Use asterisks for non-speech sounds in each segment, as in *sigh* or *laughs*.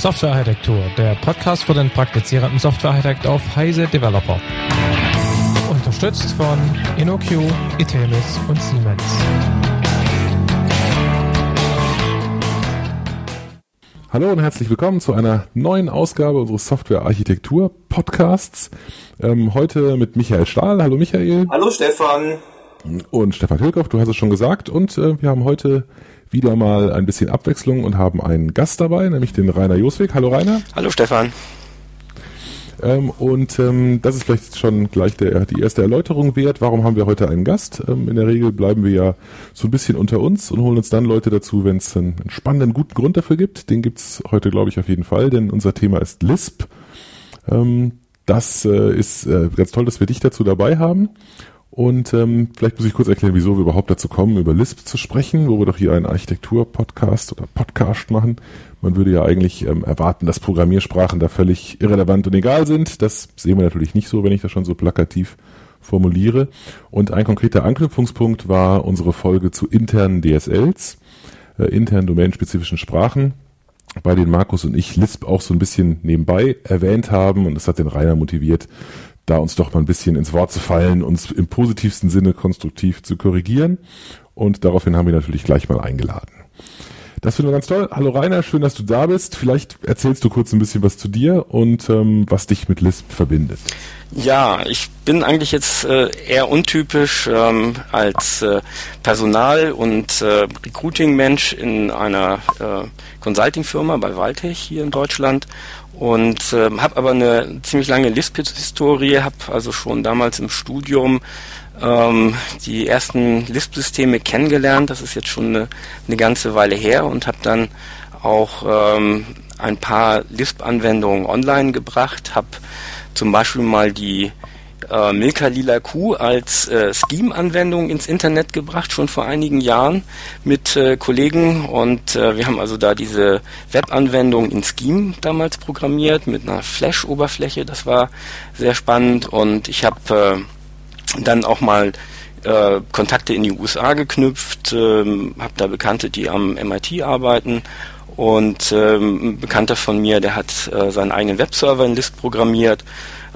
Softwarearchitektur, der Podcast für den praktizierenden Softwarearchitekt auf Heise Developer. Unterstützt von InnoQ, Itemis und Siemens. Hallo und herzlich willkommen zu einer neuen Ausgabe unseres Softwarearchitektur Podcasts. Ähm, heute mit Michael Stahl. Hallo Michael. Hallo Stefan. Und Stefan Hilkoff, du hast es schon gesagt. Und äh, wir haben heute wieder mal ein bisschen Abwechslung und haben einen Gast dabei, nämlich den Rainer Joswig. Hallo Rainer. Hallo Stefan. Ähm, und ähm, das ist vielleicht schon gleich der, die erste Erläuterung wert. Warum haben wir heute einen Gast? Ähm, in der Regel bleiben wir ja so ein bisschen unter uns und holen uns dann Leute dazu, wenn es einen, einen, spannenden, guten Grund dafür gibt. Den gibt's heute, glaube ich, auf jeden Fall, denn unser Thema ist Lisp. Ähm, das äh, ist äh, ganz toll, dass wir dich dazu dabei haben. Und ähm, vielleicht muss ich kurz erklären, wieso wir überhaupt dazu kommen, über Lisp zu sprechen, wo wir doch hier einen Architektur-Podcast oder Podcast machen. Man würde ja eigentlich ähm, erwarten, dass Programmiersprachen da völlig irrelevant und egal sind. Das sehen wir natürlich nicht so, wenn ich das schon so plakativ formuliere. Und ein konkreter Anknüpfungspunkt war unsere Folge zu internen DSLs, äh, internen domänenspezifischen Sprachen, bei denen Markus und ich Lisp auch so ein bisschen nebenbei erwähnt haben und das hat den Rainer motiviert, da uns doch mal ein bisschen ins Wort zu fallen, uns im positivsten Sinne konstruktiv zu korrigieren. Und daraufhin haben wir natürlich gleich mal eingeladen. Das finden wir ganz toll. Hallo Rainer, schön, dass du da bist. Vielleicht erzählst du kurz ein bisschen was zu dir und ähm, was dich mit Lisp verbindet. Ja, ich bin eigentlich jetzt äh, eher untypisch ähm, als äh, Personal- und äh, Recruiting-Mensch in einer äh, Consulting-Firma bei Waltech hier in Deutschland und äh, habe aber eine ziemlich lange Lisp-Historie, habe also schon damals im Studium ähm, die ersten Lisp-Systeme kennengelernt. Das ist jetzt schon eine, eine ganze Weile her und habe dann auch ähm, ein paar Lisp-Anwendungen online gebracht, habe zum Beispiel mal die äh, Milka Lila Kuh als äh, Scheme-Anwendung ins Internet gebracht, schon vor einigen Jahren mit äh, Kollegen. Und äh, wir haben also da diese Web-Anwendung in Scheme damals programmiert mit einer Flash-Oberfläche. Das war sehr spannend. Und ich habe äh, dann auch mal äh, Kontakte in die USA geknüpft, ähm, habe da Bekannte, die am MIT arbeiten. Und ähm, ein Bekannter von mir, der hat äh, seinen eigenen Webserver in List programmiert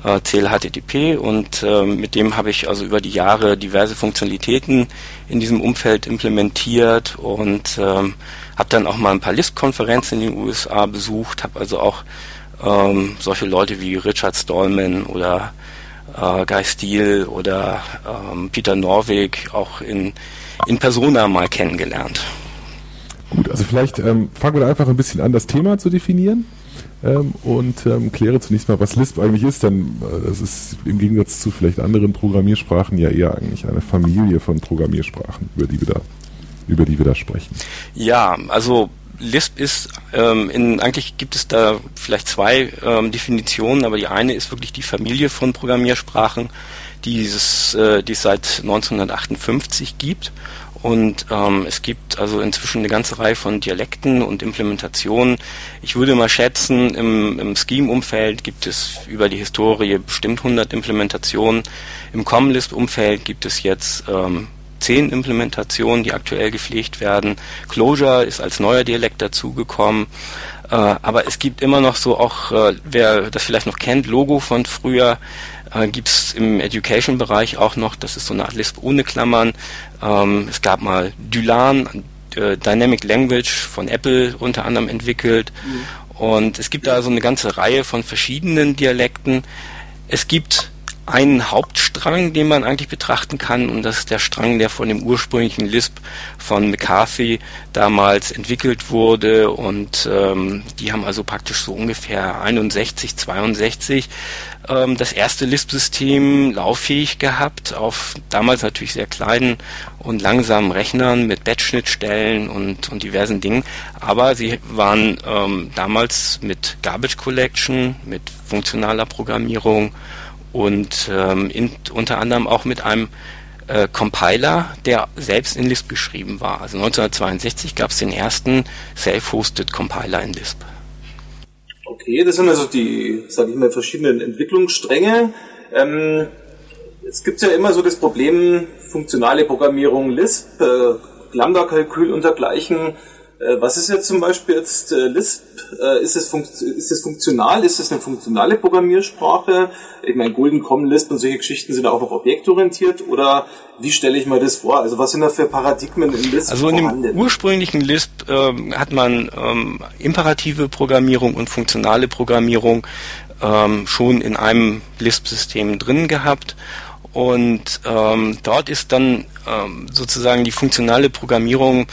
äh, CLHTTP und äh, mit dem habe ich also über die Jahre diverse Funktionalitäten in diesem Umfeld implementiert und ähm, habe dann auch mal ein paar Lisp-Konferenzen in den USA besucht, habe also auch ähm, solche Leute wie Richard Stallman oder äh, Guy Steele oder ähm, Peter Norweg auch in, in Persona mal kennengelernt. Gut, also vielleicht ähm, fangen wir einfach ein bisschen an, das Thema zu definieren ähm, und ähm, kläre zunächst mal, was Lisp eigentlich ist, denn äh, das ist im Gegensatz zu vielleicht anderen Programmiersprachen ja eher eigentlich eine Familie von Programmiersprachen, über die wir da, über die wir da sprechen. Ja, also Lisp ist, ähm, in, eigentlich gibt es da vielleicht zwei ähm, Definitionen, aber die eine ist wirklich die Familie von Programmiersprachen, die, es, äh, die es seit 1958 gibt und ähm, es gibt also inzwischen eine ganze Reihe von Dialekten und Implementationen. Ich würde mal schätzen, im, im Scheme-Umfeld gibt es über die Historie bestimmt 100 Implementationen. Im Common Lisp-Umfeld gibt es jetzt ähm, zehn Implementationen, die aktuell gepflegt werden. Clojure ist als neuer Dialekt dazugekommen. Äh, aber es gibt immer noch so auch, äh, wer das vielleicht noch kennt, Logo von früher, äh, gibt es im Education-Bereich auch noch, das ist so eine Art Lisp ohne Klammern. Ähm, es gab mal Dylan, äh, Dynamic Language von Apple unter anderem entwickelt. Mhm. Und es gibt da so eine ganze Reihe von verschiedenen Dialekten. Es gibt einen Hauptstrang, den man eigentlich betrachten kann, und das ist der Strang, der von dem ursprünglichen Lisp von McCarthy damals entwickelt wurde. Und ähm, die haben also praktisch so ungefähr 61, 62 ähm, das erste Lisp-System lauffähig gehabt, auf damals natürlich sehr kleinen und langsamen Rechnern mit Batch-Schnittstellen und, und diversen Dingen. Aber sie waren ähm, damals mit Garbage Collection, mit funktionaler Programmierung, und ähm, in, unter anderem auch mit einem äh, Compiler, der selbst in Lisp geschrieben war. Also 1962 gab es den ersten Self-Hosted Compiler in Lisp. Okay, das sind also die, sage ich mal, verschiedenen Entwicklungsstränge. Ähm, es gibt ja immer so das Problem, funktionale Programmierung Lisp, äh, Lambda-Kalkül und dergleichen. Äh, was ist jetzt zum Beispiel jetzt äh, Lisp? Äh, ist, es ist es funktional? Ist es eine funktionale Programmiersprache? Ich meine, Golden Common Lisp und solche Geschichten sind auch noch objektorientiert oder wie stelle ich mir das vor? Also was sind da für Paradigmen in Lisp Also in vorhanden? dem ursprünglichen Lisp ähm, hat man ähm, imperative Programmierung und funktionale Programmierung ähm, schon in einem Lisp-System drin gehabt und ähm, dort ist dann ähm, sozusagen die funktionale Programmierung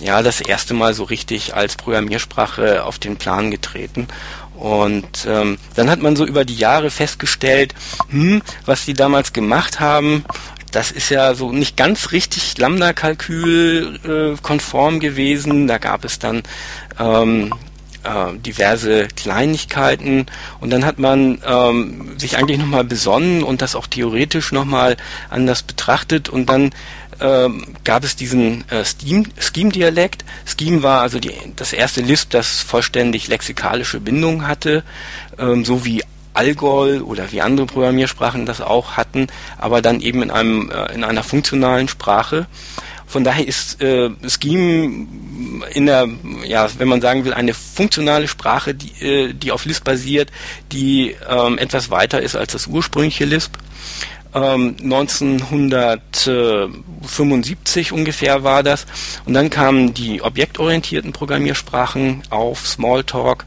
ja das erste Mal so richtig als Programmiersprache auf den Plan getreten. Und ähm, dann hat man so über die Jahre festgestellt, hm, was die damals gemacht haben, das ist ja so nicht ganz richtig Lambda-Kalkül äh, konform gewesen. Da gab es dann ähm, äh, diverse Kleinigkeiten und dann hat man ähm, sich eigentlich nochmal besonnen und das auch theoretisch nochmal anders betrachtet und dann ähm, gab es diesen äh, Scheme-Dialekt. Scheme war also die, das erste Lisp, das vollständig lexikalische Bindungen hatte, ähm, so wie Algol oder wie andere Programmiersprachen das auch hatten, aber dann eben in einem äh, in einer funktionalen Sprache. Von daher ist äh, Scheme in der, ja, wenn man sagen will, eine funktionale Sprache, die, äh, die auf Lisp basiert, die ähm, etwas weiter ist als das ursprüngliche Lisp. Ähm, 1975 ungefähr war das. Und dann kamen die objektorientierten Programmiersprachen auf, Smalltalk.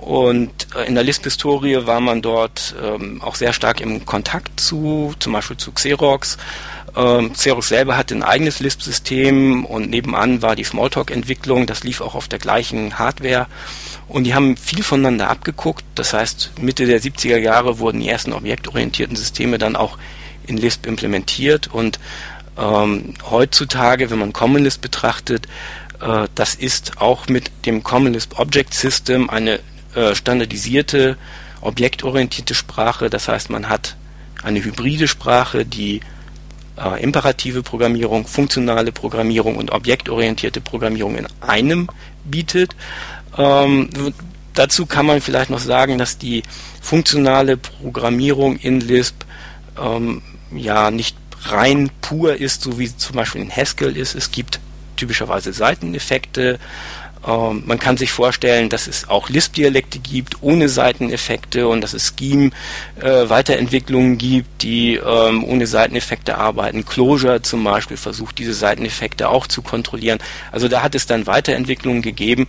Und äh, in der Lisp-Historie war man dort ähm, auch sehr stark im Kontakt zu, zum Beispiel zu Xerox ähm, Xerox selber hatte ein eigenes Lisp-System und nebenan war die Smalltalk-Entwicklung, das lief auch auf der gleichen Hardware. Und die haben viel voneinander abgeguckt. Das heißt, Mitte der 70er Jahre wurden die ersten objektorientierten Systeme dann auch in Lisp implementiert. Und ähm, heutzutage, wenn man Common Lisp betrachtet, äh, das ist auch mit dem Common Lisp Object System eine äh, standardisierte, objektorientierte Sprache. Das heißt, man hat eine hybride Sprache, die äh, imperative Programmierung, funktionale Programmierung und objektorientierte Programmierung in einem bietet. Ähm, dazu kann man vielleicht noch sagen, dass die funktionale Programmierung in Lisp ähm, ja nicht rein pur ist, so wie zum Beispiel in Haskell ist. Es gibt typischerweise Seiteneffekte, ähm, man kann sich vorstellen, dass es auch Lisp-Dialekte gibt ohne Seiteneffekte und dass es Scheme-Weiterentwicklungen äh, gibt, die ähm, ohne Seiteneffekte arbeiten. Clojure zum Beispiel versucht diese Seiteneffekte auch zu kontrollieren. Also da hat es dann Weiterentwicklungen gegeben.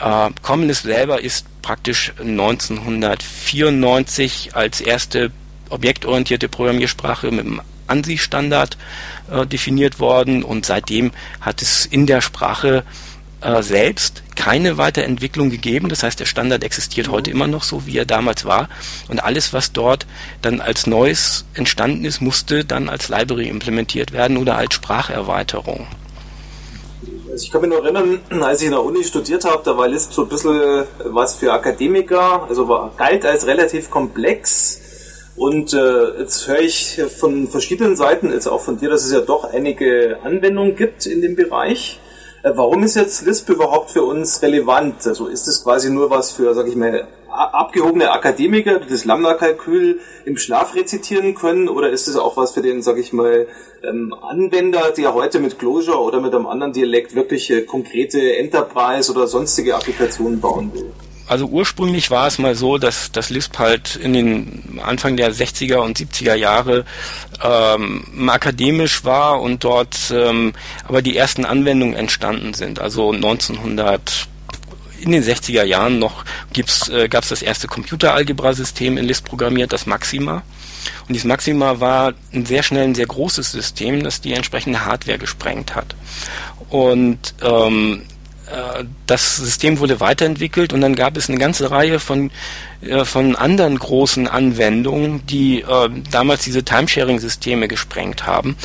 Äh, Common Lisp selber ist praktisch 1994 als erste objektorientierte Programmiersprache mit dem ANSI-Standard äh, definiert worden und seitdem hat es in der Sprache äh, selbst keine Weiterentwicklung gegeben. Das heißt, der Standard existiert mhm. heute immer noch so, wie er damals war. Und alles, was dort dann als Neues entstanden ist, musste dann als Library implementiert werden oder als Spracherweiterung. Also ich kann mich noch erinnern, als ich in der Uni studiert habe, da war Lisp so ein bisschen was für Akademiker, also war, galt als relativ komplex. Und äh, jetzt höre ich von verschiedenen Seiten, jetzt auch von dir, dass es ja doch einige Anwendungen gibt in dem Bereich. Äh, warum ist jetzt Lisp überhaupt für uns relevant? Also ist es quasi nur was für, sag ich mal, abgehobene Akademiker, die das Lambda-Kalkül im Schlaf rezitieren können, oder ist es auch was für den, sag ich mal, ähm, Anwender, der heute mit Clojure oder mit einem anderen Dialekt wirklich äh, konkrete Enterprise oder sonstige Applikationen bauen will? Also ursprünglich war es mal so, dass das Lisp halt in den Anfang der 60er und 70er Jahre ähm, akademisch war und dort ähm, aber die ersten Anwendungen entstanden sind. Also 1900 in den 60er Jahren noch äh, gab es das erste Computeralgebra-System in Lisp programmiert, das Maxima. Und dieses Maxima war ein sehr schnell ein sehr großes System, das die entsprechende Hardware gesprengt hat. Und ähm, äh, das System wurde weiterentwickelt und dann gab es eine ganze Reihe von, äh, von anderen großen Anwendungen, die äh, damals diese Timesharing-Systeme gesprengt haben.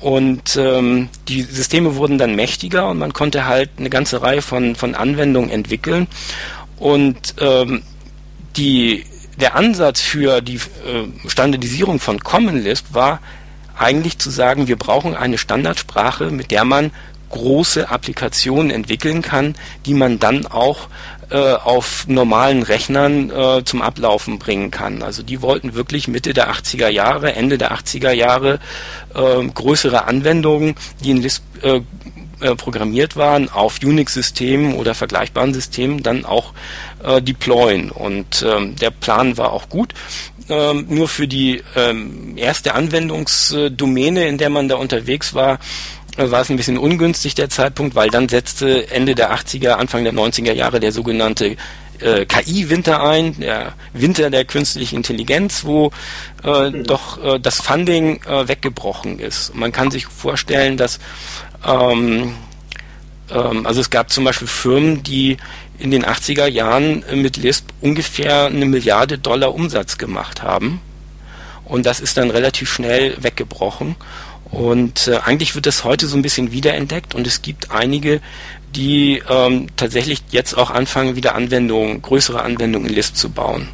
Und ähm, die Systeme wurden dann mächtiger und man konnte halt eine ganze Reihe von, von Anwendungen entwickeln. Und ähm, die, der Ansatz für die äh, Standardisierung von Common Lisp war eigentlich zu sagen, wir brauchen eine Standardsprache, mit der man große Applikationen entwickeln kann, die man dann auch äh, auf normalen Rechnern äh, zum Ablaufen bringen kann. Also die wollten wirklich Mitte der 80er Jahre, Ende der 80er Jahre äh, größere Anwendungen, die in Lisp äh, äh, programmiert waren, auf Unix-Systemen oder vergleichbaren Systemen dann auch äh, deployen. Und ähm, der Plan war auch gut. Ähm, nur für die ähm, erste Anwendungsdomäne, in der man da unterwegs war, war es ein bisschen ungünstig der Zeitpunkt, weil dann setzte Ende der 80er, Anfang der 90er Jahre der sogenannte äh, KI-Winter ein, der Winter der künstlichen Intelligenz, wo äh, mhm. doch äh, das Funding äh, weggebrochen ist. Man kann sich vorstellen, dass ähm, ähm, also es gab zum Beispiel Firmen, die in den 80er Jahren äh, mit Lisp ungefähr eine Milliarde Dollar Umsatz gemacht haben. Und das ist dann relativ schnell weggebrochen. Und äh, eigentlich wird das heute so ein bisschen wiederentdeckt und es gibt einige, die ähm, tatsächlich jetzt auch anfangen, wieder Anwendungen, größere Anwendungen in Lisp zu bauen.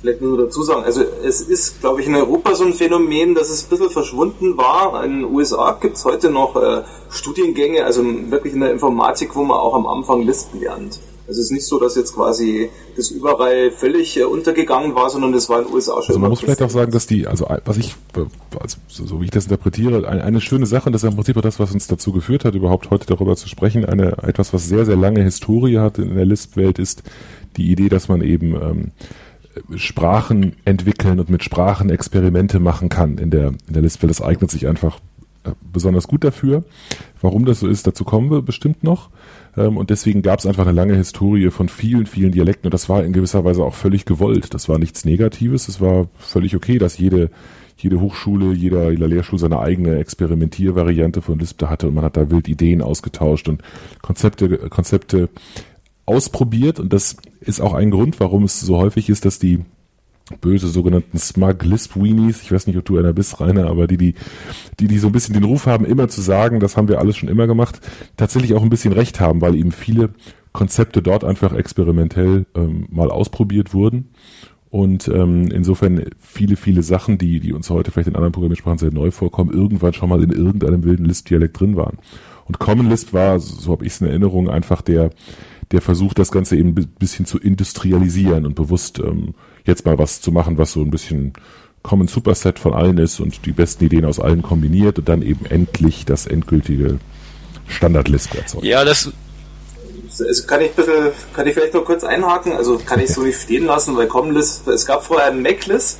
Vielleicht nur dazu sagen, also es ist, glaube ich, in Europa so ein Phänomen, dass es ein bisschen verschwunden war. In den USA gibt es heute noch äh, Studiengänge, also wirklich in der Informatik, wo man auch am Anfang Lisp lernt. Es ist nicht so, dass jetzt quasi das überall völlig äh, untergegangen war, sondern das war in den USA schon. Also man muss vielleicht auch sagen, dass die, also was ich, also so wie ich das interpretiere, eine, eine schöne Sache, und das ist im Prinzip auch das, was uns dazu geführt hat, überhaupt heute darüber zu sprechen, eine etwas, was sehr, sehr lange Historie hat in der Lisp-Welt, ist die Idee, dass man eben ähm, Sprachen entwickeln und mit Sprachen Experimente machen kann in der, in der Lisp-Welt. Das eignet sich einfach äh, besonders gut dafür. Warum das so ist, dazu kommen wir bestimmt noch. Ähm, und deswegen gab es einfach eine lange Historie von vielen, vielen Dialekten. Und das war in gewisser Weise auch völlig gewollt. Das war nichts Negatives, es war völlig okay, dass jede jede Hochschule, jeder, jeder Lehrstuhl seine eigene Experimentiervariante von Lisp da hatte. Und man hat da wild Ideen ausgetauscht und Konzepte, Konzepte ausprobiert. Und das ist auch ein Grund, warum es so häufig ist, dass die böse sogenannten Smug Lisp Weenies, ich weiß nicht, ob du einer bist, Rainer, aber die, die, die, die so ein bisschen den Ruf haben, immer zu sagen, das haben wir alles schon immer gemacht, tatsächlich auch ein bisschen recht haben, weil eben viele Konzepte dort einfach experimentell ähm, mal ausprobiert wurden. Und ähm, insofern viele, viele Sachen, die, die uns heute vielleicht in anderen Programmiersprachen sehr neu vorkommen, irgendwann schon mal in irgendeinem wilden Lisp-Dialekt drin waren. Und Common Lisp war, so habe ich es in Erinnerung, einfach der, der Versuch, das Ganze eben ein bisschen zu industrialisieren und bewusst ähm, jetzt mal was zu machen, was so ein bisschen Common Superset von allen ist und die besten Ideen aus allen kombiniert und dann eben endlich das endgültige Standard-Lisp erzeugt. Ja, das also kann ich bisschen, kann ich vielleicht noch kurz einhaken, also kann ich so nicht stehen lassen, weil Common Lisp, es gab vorher ein Mac Lisp,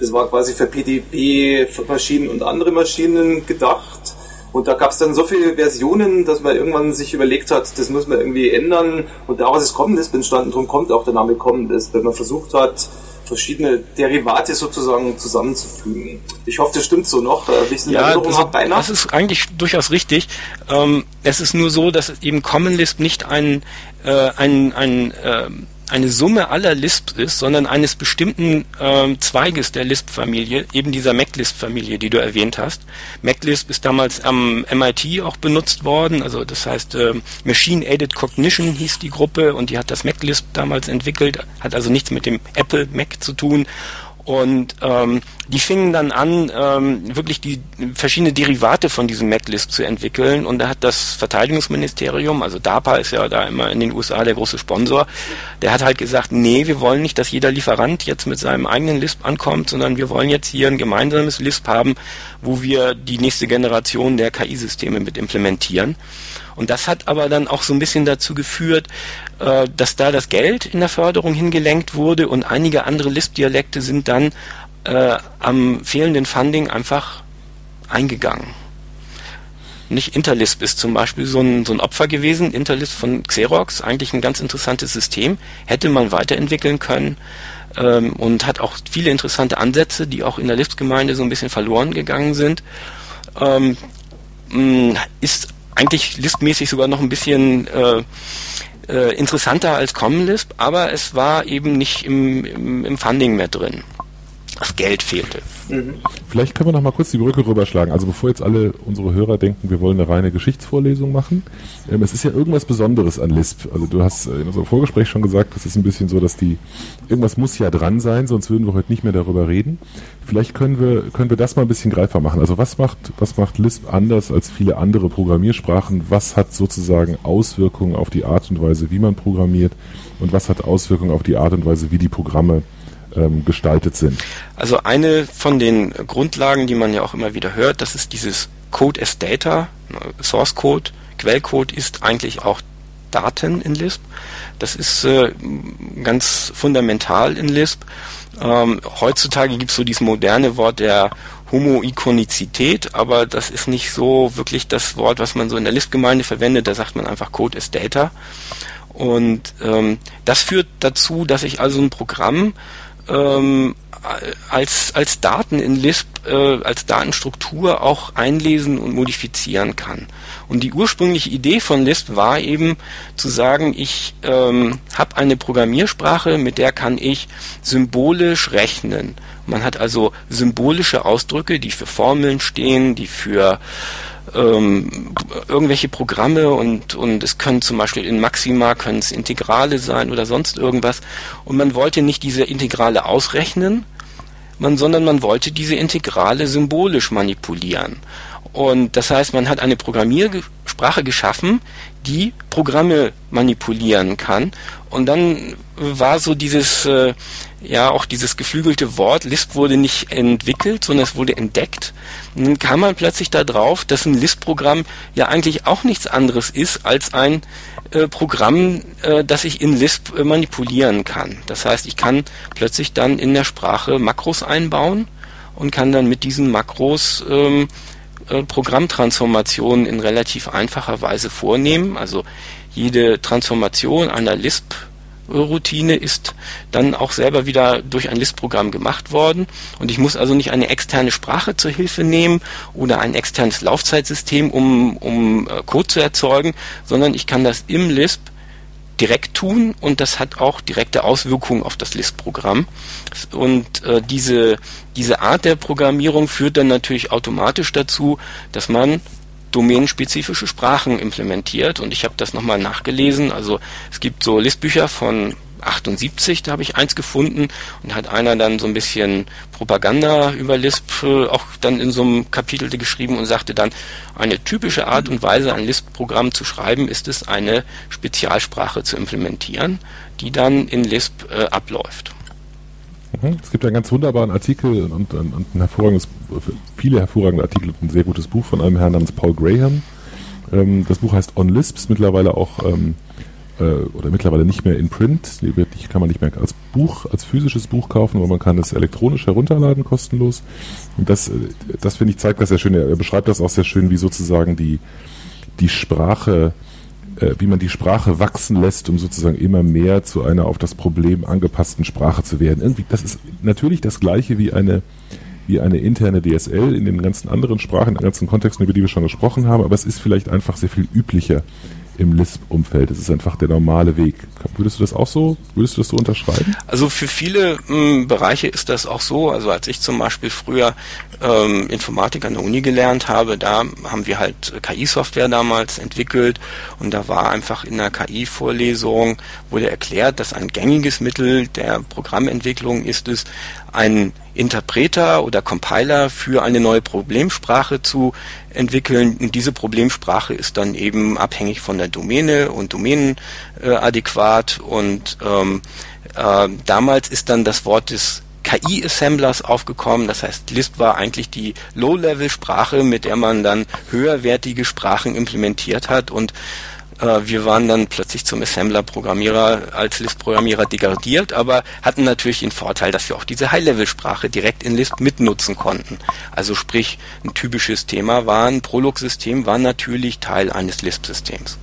das war quasi für PDB-Maschinen und andere Maschinen gedacht. Und da gab es dann so viele Versionen, dass man irgendwann sich überlegt hat, das muss man irgendwie ändern. Und daraus ist Common Lisp entstanden, darum kommt auch der Name Common Lisp, wenn man versucht hat, verschiedene Derivate sozusagen zusammenzufügen. Ich hoffe, das stimmt so noch. Ich ja, das, das ist eigentlich durchaus richtig. Ähm, es ist nur so, dass eben Common Lisp nicht ein, äh, ein, ein äh, eine Summe aller Lisps ist, sondern eines bestimmten ähm, Zweiges der Lisp-Familie, eben dieser MacLisp-Familie, die du erwähnt hast. MacLisp ist damals am MIT auch benutzt worden, also das heißt äh, Machine Aided Cognition hieß die Gruppe und die hat das MacLisp damals entwickelt, hat also nichts mit dem Apple Mac zu tun und ähm, die fingen dann an, ähm, wirklich die verschiedene Derivate von diesem MacLisp zu entwickeln. Und da hat das Verteidigungsministerium, also DARPA ist ja da immer in den USA der große Sponsor, der hat halt gesagt, nee, wir wollen nicht, dass jeder Lieferant jetzt mit seinem eigenen Lisp ankommt, sondern wir wollen jetzt hier ein gemeinsames Lisp haben, wo wir die nächste Generation der KI-Systeme mit implementieren. Und das hat aber dann auch so ein bisschen dazu geführt, äh, dass da das Geld in der Förderung hingelenkt wurde und einige andere Lisp-Dialekte sind dann äh, am fehlenden Funding einfach eingegangen. Nicht Interlisp ist zum Beispiel so ein, so ein Opfer gewesen. Interlisp von Xerox, eigentlich ein ganz interessantes System, hätte man weiterentwickeln können ähm, und hat auch viele interessante Ansätze, die auch in der Lisp-Gemeinde so ein bisschen verloren gegangen sind. Ähm, ist eigentlich listmäßig sogar noch ein bisschen äh, äh, interessanter als Common Lisp, aber es war eben nicht im, im, im Funding mehr drin. Das Geld fehlte. Vielleicht können wir noch mal kurz die Brücke rüberschlagen. Also bevor jetzt alle unsere Hörer denken, wir wollen eine reine Geschichtsvorlesung machen. Ähm, es ist ja irgendwas Besonderes an Lisp. Also du hast in unserem Vorgespräch schon gesagt, das ist ein bisschen so, dass die irgendwas muss ja dran sein, sonst würden wir heute nicht mehr darüber reden. Vielleicht können wir können wir das mal ein bisschen greifbar machen. Also was macht was macht Lisp anders als viele andere Programmiersprachen? Was hat sozusagen Auswirkungen auf die Art und Weise, wie man programmiert? Und was hat Auswirkungen auf die Art und Weise, wie die Programme ähm, gestaltet sind. Also eine von den Grundlagen, die man ja auch immer wieder hört, das ist dieses Code as Data, Source Code, Quellcode ist eigentlich auch Daten in Lisp. Das ist äh, ganz fundamental in Lisp. Ähm, heutzutage gibt es so dieses moderne Wort der Homoikonizität, aber das ist nicht so wirklich das Wort, was man so in der Lisp-Gemeinde verwendet. Da sagt man einfach Code is Data. Und ähm, das führt dazu, dass ich also ein Programm ähm, als, als Daten in Lisp, äh, als Datenstruktur auch einlesen und modifizieren kann. Und die ursprüngliche Idee von Lisp war eben zu sagen, ich ähm, habe eine Programmiersprache, mit der kann ich symbolisch rechnen. Man hat also symbolische Ausdrücke, die für Formeln stehen, die für ähm, irgendwelche Programme und, und es können zum Beispiel in Maxima können es Integrale sein oder sonst irgendwas. Und man wollte nicht diese Integrale ausrechnen, man, sondern man wollte diese Integrale symbolisch manipulieren. Und das heißt, man hat eine Programmiersprache geschaffen, die Programme manipulieren kann. Und dann war so dieses, äh, ja, auch dieses geflügelte Wort, Lisp wurde nicht entwickelt, sondern es wurde entdeckt. Und dann kam man plötzlich da drauf, dass ein Lisp-Programm ja eigentlich auch nichts anderes ist als ein äh, Programm, äh, das ich in Lisp äh, manipulieren kann. Das heißt, ich kann plötzlich dann in der Sprache Makros einbauen und kann dann mit diesen Makros ähm, äh, Programmtransformationen in relativ einfacher Weise vornehmen. Also jede Transformation einer Lisp Routine ist dann auch selber wieder durch ein Lisp-Programm gemacht worden. Und ich muss also nicht eine externe Sprache zur Hilfe nehmen oder ein externes Laufzeitsystem, um, um äh, Code zu erzeugen, sondern ich kann das im Lisp direkt tun und das hat auch direkte Auswirkungen auf das Lisp-Programm. Und äh, diese, diese Art der Programmierung führt dann natürlich automatisch dazu, dass man domänenspezifische Sprachen implementiert und ich habe das nochmal nachgelesen. Also es gibt so Listbücher von 78, da habe ich eins gefunden und hat einer dann so ein bisschen Propaganda über Lisp äh, auch dann in so einem Kapitel geschrieben und sagte dann, eine typische Art und Weise, ein Lisp-Programm zu schreiben, ist es, eine Spezialsprache zu implementieren, die dann in Lisp äh, abläuft. Mhm. Es gibt einen ganz wunderbaren Artikel und, und, und ein hervorragendes, viele hervorragende Artikel und ein sehr gutes Buch von einem Herrn namens Paul Graham. Ähm, das Buch heißt On Lisps, mittlerweile auch ähm, äh, oder mittlerweile nicht mehr in Print. Die kann man nicht mehr als Buch, als physisches Buch kaufen, aber man kann es elektronisch herunterladen, kostenlos. Und das, äh, das finde ich zeigt das sehr schön. Er beschreibt das auch sehr schön, wie sozusagen die, die Sprache äh, wie man die Sprache wachsen lässt, um sozusagen immer mehr zu einer auf das Problem angepassten Sprache zu werden. Irgendwie, das ist natürlich das gleiche wie eine, wie eine interne DSL in den ganzen anderen Sprachen, in den ganzen Kontexten, über die wir schon gesprochen haben, aber es ist vielleicht einfach sehr viel üblicher im Lisp-Umfeld. Es ist einfach der normale Weg. Würdest du das auch so, würdest du das so unterschreiben? Also für viele mh, hm, Bereiche ist das auch so. Also als ich zum Beispiel früher ähm, Informatik an der Uni gelernt habe, da haben wir halt KI-Software damals entwickelt und da war einfach in der KI-Vorlesung wurde erklärt, dass ein gängiges Mittel der Programmentwicklung ist es, einen Interpreter oder Compiler für eine neue Problemsprache zu entwickeln. Und diese Problemsprache ist dann eben abhängig von der Domäne und domänenadäquat. Äh, und ähm, äh, damals ist dann das Wort des KI-Assemblers aufgekommen. Das heißt, Lisp war eigentlich die Low-Level-Sprache, mit der man dann höherwertige Sprachen implementiert hat und wir waren dann plötzlich zum Assembler-Programmierer als Lisp-Programmierer degradiert, aber hatten natürlich den Vorteil, dass wir auch diese High-Level-Sprache direkt in Lisp mitnutzen konnten. Also sprich, ein typisches Thema war ein Prolog-System, war natürlich Teil eines Lisp-Systems.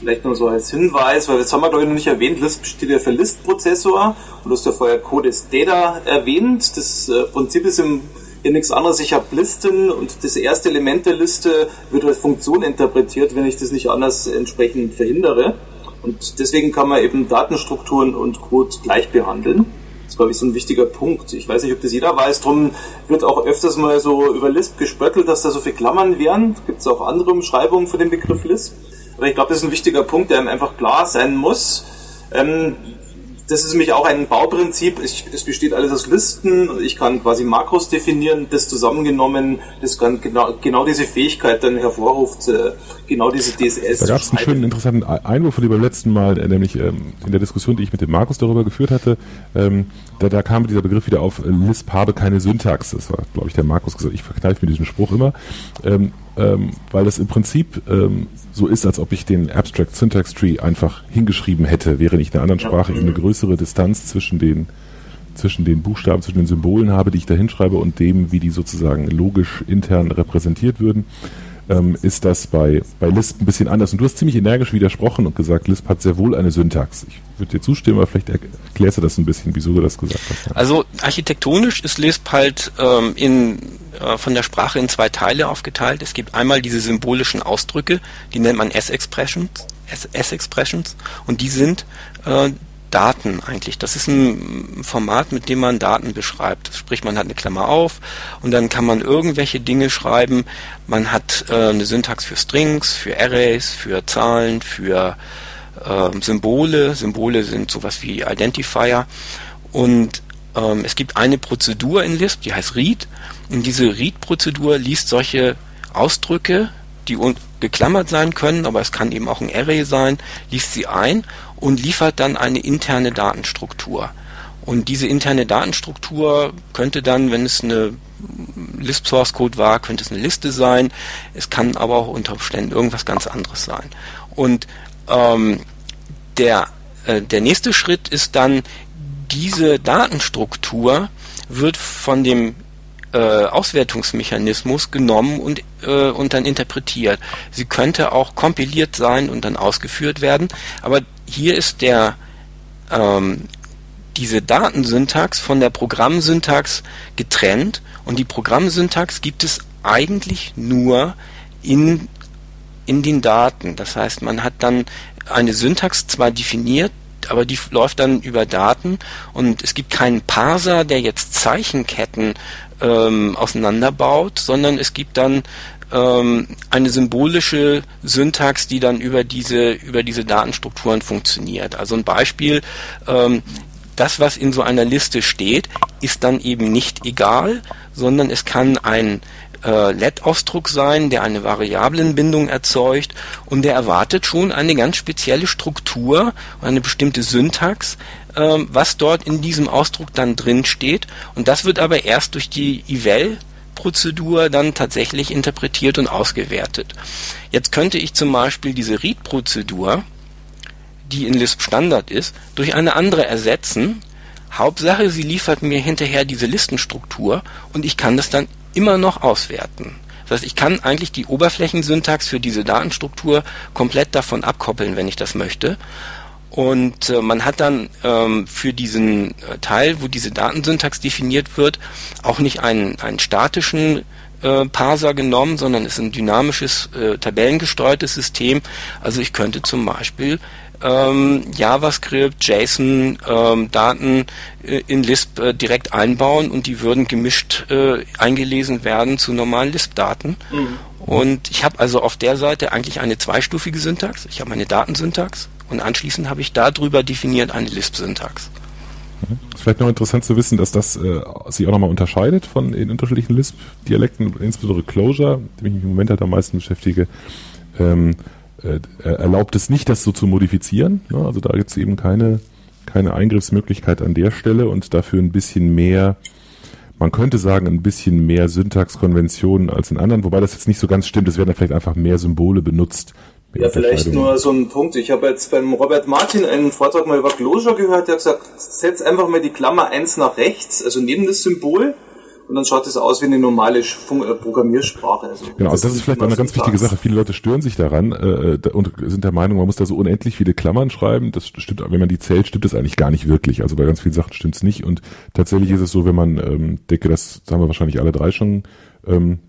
Vielleicht nur so als Hinweis, weil das haben wir glaube ich noch nicht erwähnt, Lisp steht ja für List-Prozessor und du hast ja vorher Codes Data erwähnt. Das äh, Prinzip ist im ja nichts anderes. Ich habe Listen und das erste Element der Liste wird als Funktion interpretiert, wenn ich das nicht anders entsprechend verhindere. Und deswegen kann man eben Datenstrukturen und Code gleich behandeln. Das ist, glaube ich, so ein wichtiger Punkt. Ich weiß nicht, ob das jeder weiß. Darum wird auch öfters mal so über Lisp gespöttelt, dass da so viele Klammern wären. Gibt es auch andere Umschreibungen für den Begriff Lisp. Aber ich glaube, das ist ein wichtiger Punkt, der einem einfach klar sein muss. Ähm, das ist nämlich auch ein Bauprinzip. Ich, es besteht alles aus Listen. Ich kann quasi Makros definieren, das zusammengenommen, das kann genau, genau diese Fähigkeit dann hervorruft, äh, genau diese DSS. Da gab es einen schönen interessanten Einwurf von dir beim letzten Mal, äh, nämlich ähm, in der Diskussion, die ich mit dem Markus darüber geführt hatte. Ähm, da, da kam dieser Begriff wieder auf, äh, Lisp habe keine Syntax. Das war, glaube ich, der Markus gesagt. Ich verkneife mir diesen Spruch immer. Ähm, ähm, weil das im Prinzip ähm, so ist, als ob ich den Abstract Syntax Tree einfach hingeschrieben hätte, während ich in einer anderen Sprache eben eine größere Distanz zwischen den zwischen den Buchstaben, zwischen den Symbolen habe, die ich da hinschreibe und dem, wie die sozusagen logisch intern repräsentiert würden ähm, ist das bei, bei Lisp ein bisschen anders. Und du hast ziemlich energisch widersprochen und gesagt, Lisp hat sehr wohl eine Syntax. Ich würde dir zustimmen, aber vielleicht erklärst du das ein bisschen, wieso du das gesagt hast. Also architektonisch ist Lisp halt ähm, in, äh, von der Sprache in zwei Teile aufgeteilt. Es gibt einmal diese symbolischen Ausdrücke, die nennt man S-Expressions. S-Expressions und die sind äh, Daten eigentlich. Das ist ein Format, mit dem man Daten beschreibt. Sprich, man hat eine Klammer auf und dann kann man irgendwelche Dinge schreiben. Man hat äh, eine Syntax für Strings, für Arrays, für Zahlen, für äh, Symbole. Symbole sind sowas wie Identifier. Und ähm, es gibt eine Prozedur in Lisp, die heißt Read. Und diese Read-Prozedur liest solche Ausdrücke, die geklammert sein können, aber es kann eben auch ein Array sein, liest sie ein und liefert dann eine interne Datenstruktur. Und diese interne Datenstruktur könnte dann, wenn es eine Lisp Source Code war, könnte es eine Liste sein. Es kann aber auch unter Umständen irgendwas ganz anderes sein. Und ähm, der, äh, der nächste Schritt ist dann, diese Datenstruktur wird von dem äh, Auswertungsmechanismus genommen und, äh, und dann interpretiert. Sie könnte auch kompiliert sein und dann ausgeführt werden, aber hier ist der ähm, diese Datensyntax von der Programmsyntax getrennt und die Programmsyntax gibt es eigentlich nur in, in den Daten. Das heißt, man hat dann eine Syntax zwar definiert, aber die läuft dann über Daten und es gibt keinen Parser, der jetzt Zeichenketten ähm, auseinanderbaut, sondern es gibt dann ähm, eine symbolische Syntax, die dann über diese über diese Datenstrukturen funktioniert. Also ein Beispiel: ähm, Das, was in so einer Liste steht, ist dann eben nicht egal, sondern es kann ein äh, LED-Ausdruck sein, der eine Variablenbindung erzeugt und der erwartet schon eine ganz spezielle Struktur, eine bestimmte Syntax, ähm, was dort in diesem Ausdruck dann drin steht. Und das wird aber erst durch die Eval Prozedur dann tatsächlich interpretiert und ausgewertet. Jetzt könnte ich zum Beispiel diese Read-Prozedur, die in Lisp Standard ist, durch eine andere ersetzen. Hauptsache, sie liefert mir hinterher diese Listenstruktur und ich kann das dann immer noch auswerten. Das heißt, ich kann eigentlich die Oberflächensyntax für diese Datenstruktur komplett davon abkoppeln, wenn ich das möchte. Und äh, man hat dann ähm, für diesen äh, Teil, wo diese Datensyntax definiert wird, auch nicht einen, einen statischen äh, Parser genommen, sondern es ist ein dynamisches, äh, tabellengesteuertes System. Also ich könnte zum Beispiel ähm, JavaScript, JSON ähm, Daten äh, in Lisp äh, direkt einbauen und die würden gemischt äh, eingelesen werden zu normalen Lisp-Daten. Mhm. Und ich habe also auf der Seite eigentlich eine zweistufige Syntax. Ich habe meine Datensyntax und anschließend habe ich darüber definiert eine Lisp-Syntax. Mhm. Ist vielleicht noch interessant zu wissen, dass das äh, sich auch nochmal unterscheidet von den unterschiedlichen Lisp-Dialekten, insbesondere Closure, mit dem ich mich im Moment halt am meisten beschäftige, ähm, äh, erlaubt es nicht, das so zu modifizieren. Ne? Also da gibt es eben keine, keine Eingriffsmöglichkeit an der Stelle und dafür ein bisschen mehr, man könnte sagen, ein bisschen mehr Syntaxkonventionen als in anderen, wobei das jetzt nicht so ganz stimmt. Es werden dann vielleicht einfach mehr Symbole benutzt, ja, vielleicht nur so ein Punkt. Ich habe jetzt beim Robert Martin einen Vortrag mal über Closure gehört, der hat gesagt, setz einfach mal die Klammer 1 nach rechts, also neben das Symbol, und dann schaut es aus wie eine normale äh, Programmiersprache. Also genau, das, das ist vielleicht eine ganz wichtige Sache. Viele Leute stören sich daran äh, und sind der Meinung, man muss da so unendlich viele Klammern schreiben. Das stimmt, wenn man die zählt, stimmt das eigentlich gar nicht wirklich. Also bei ganz vielen Sachen stimmt es nicht. Und tatsächlich ist es so, wenn man, ähm, denke, das haben wir wahrscheinlich alle drei schon ähm,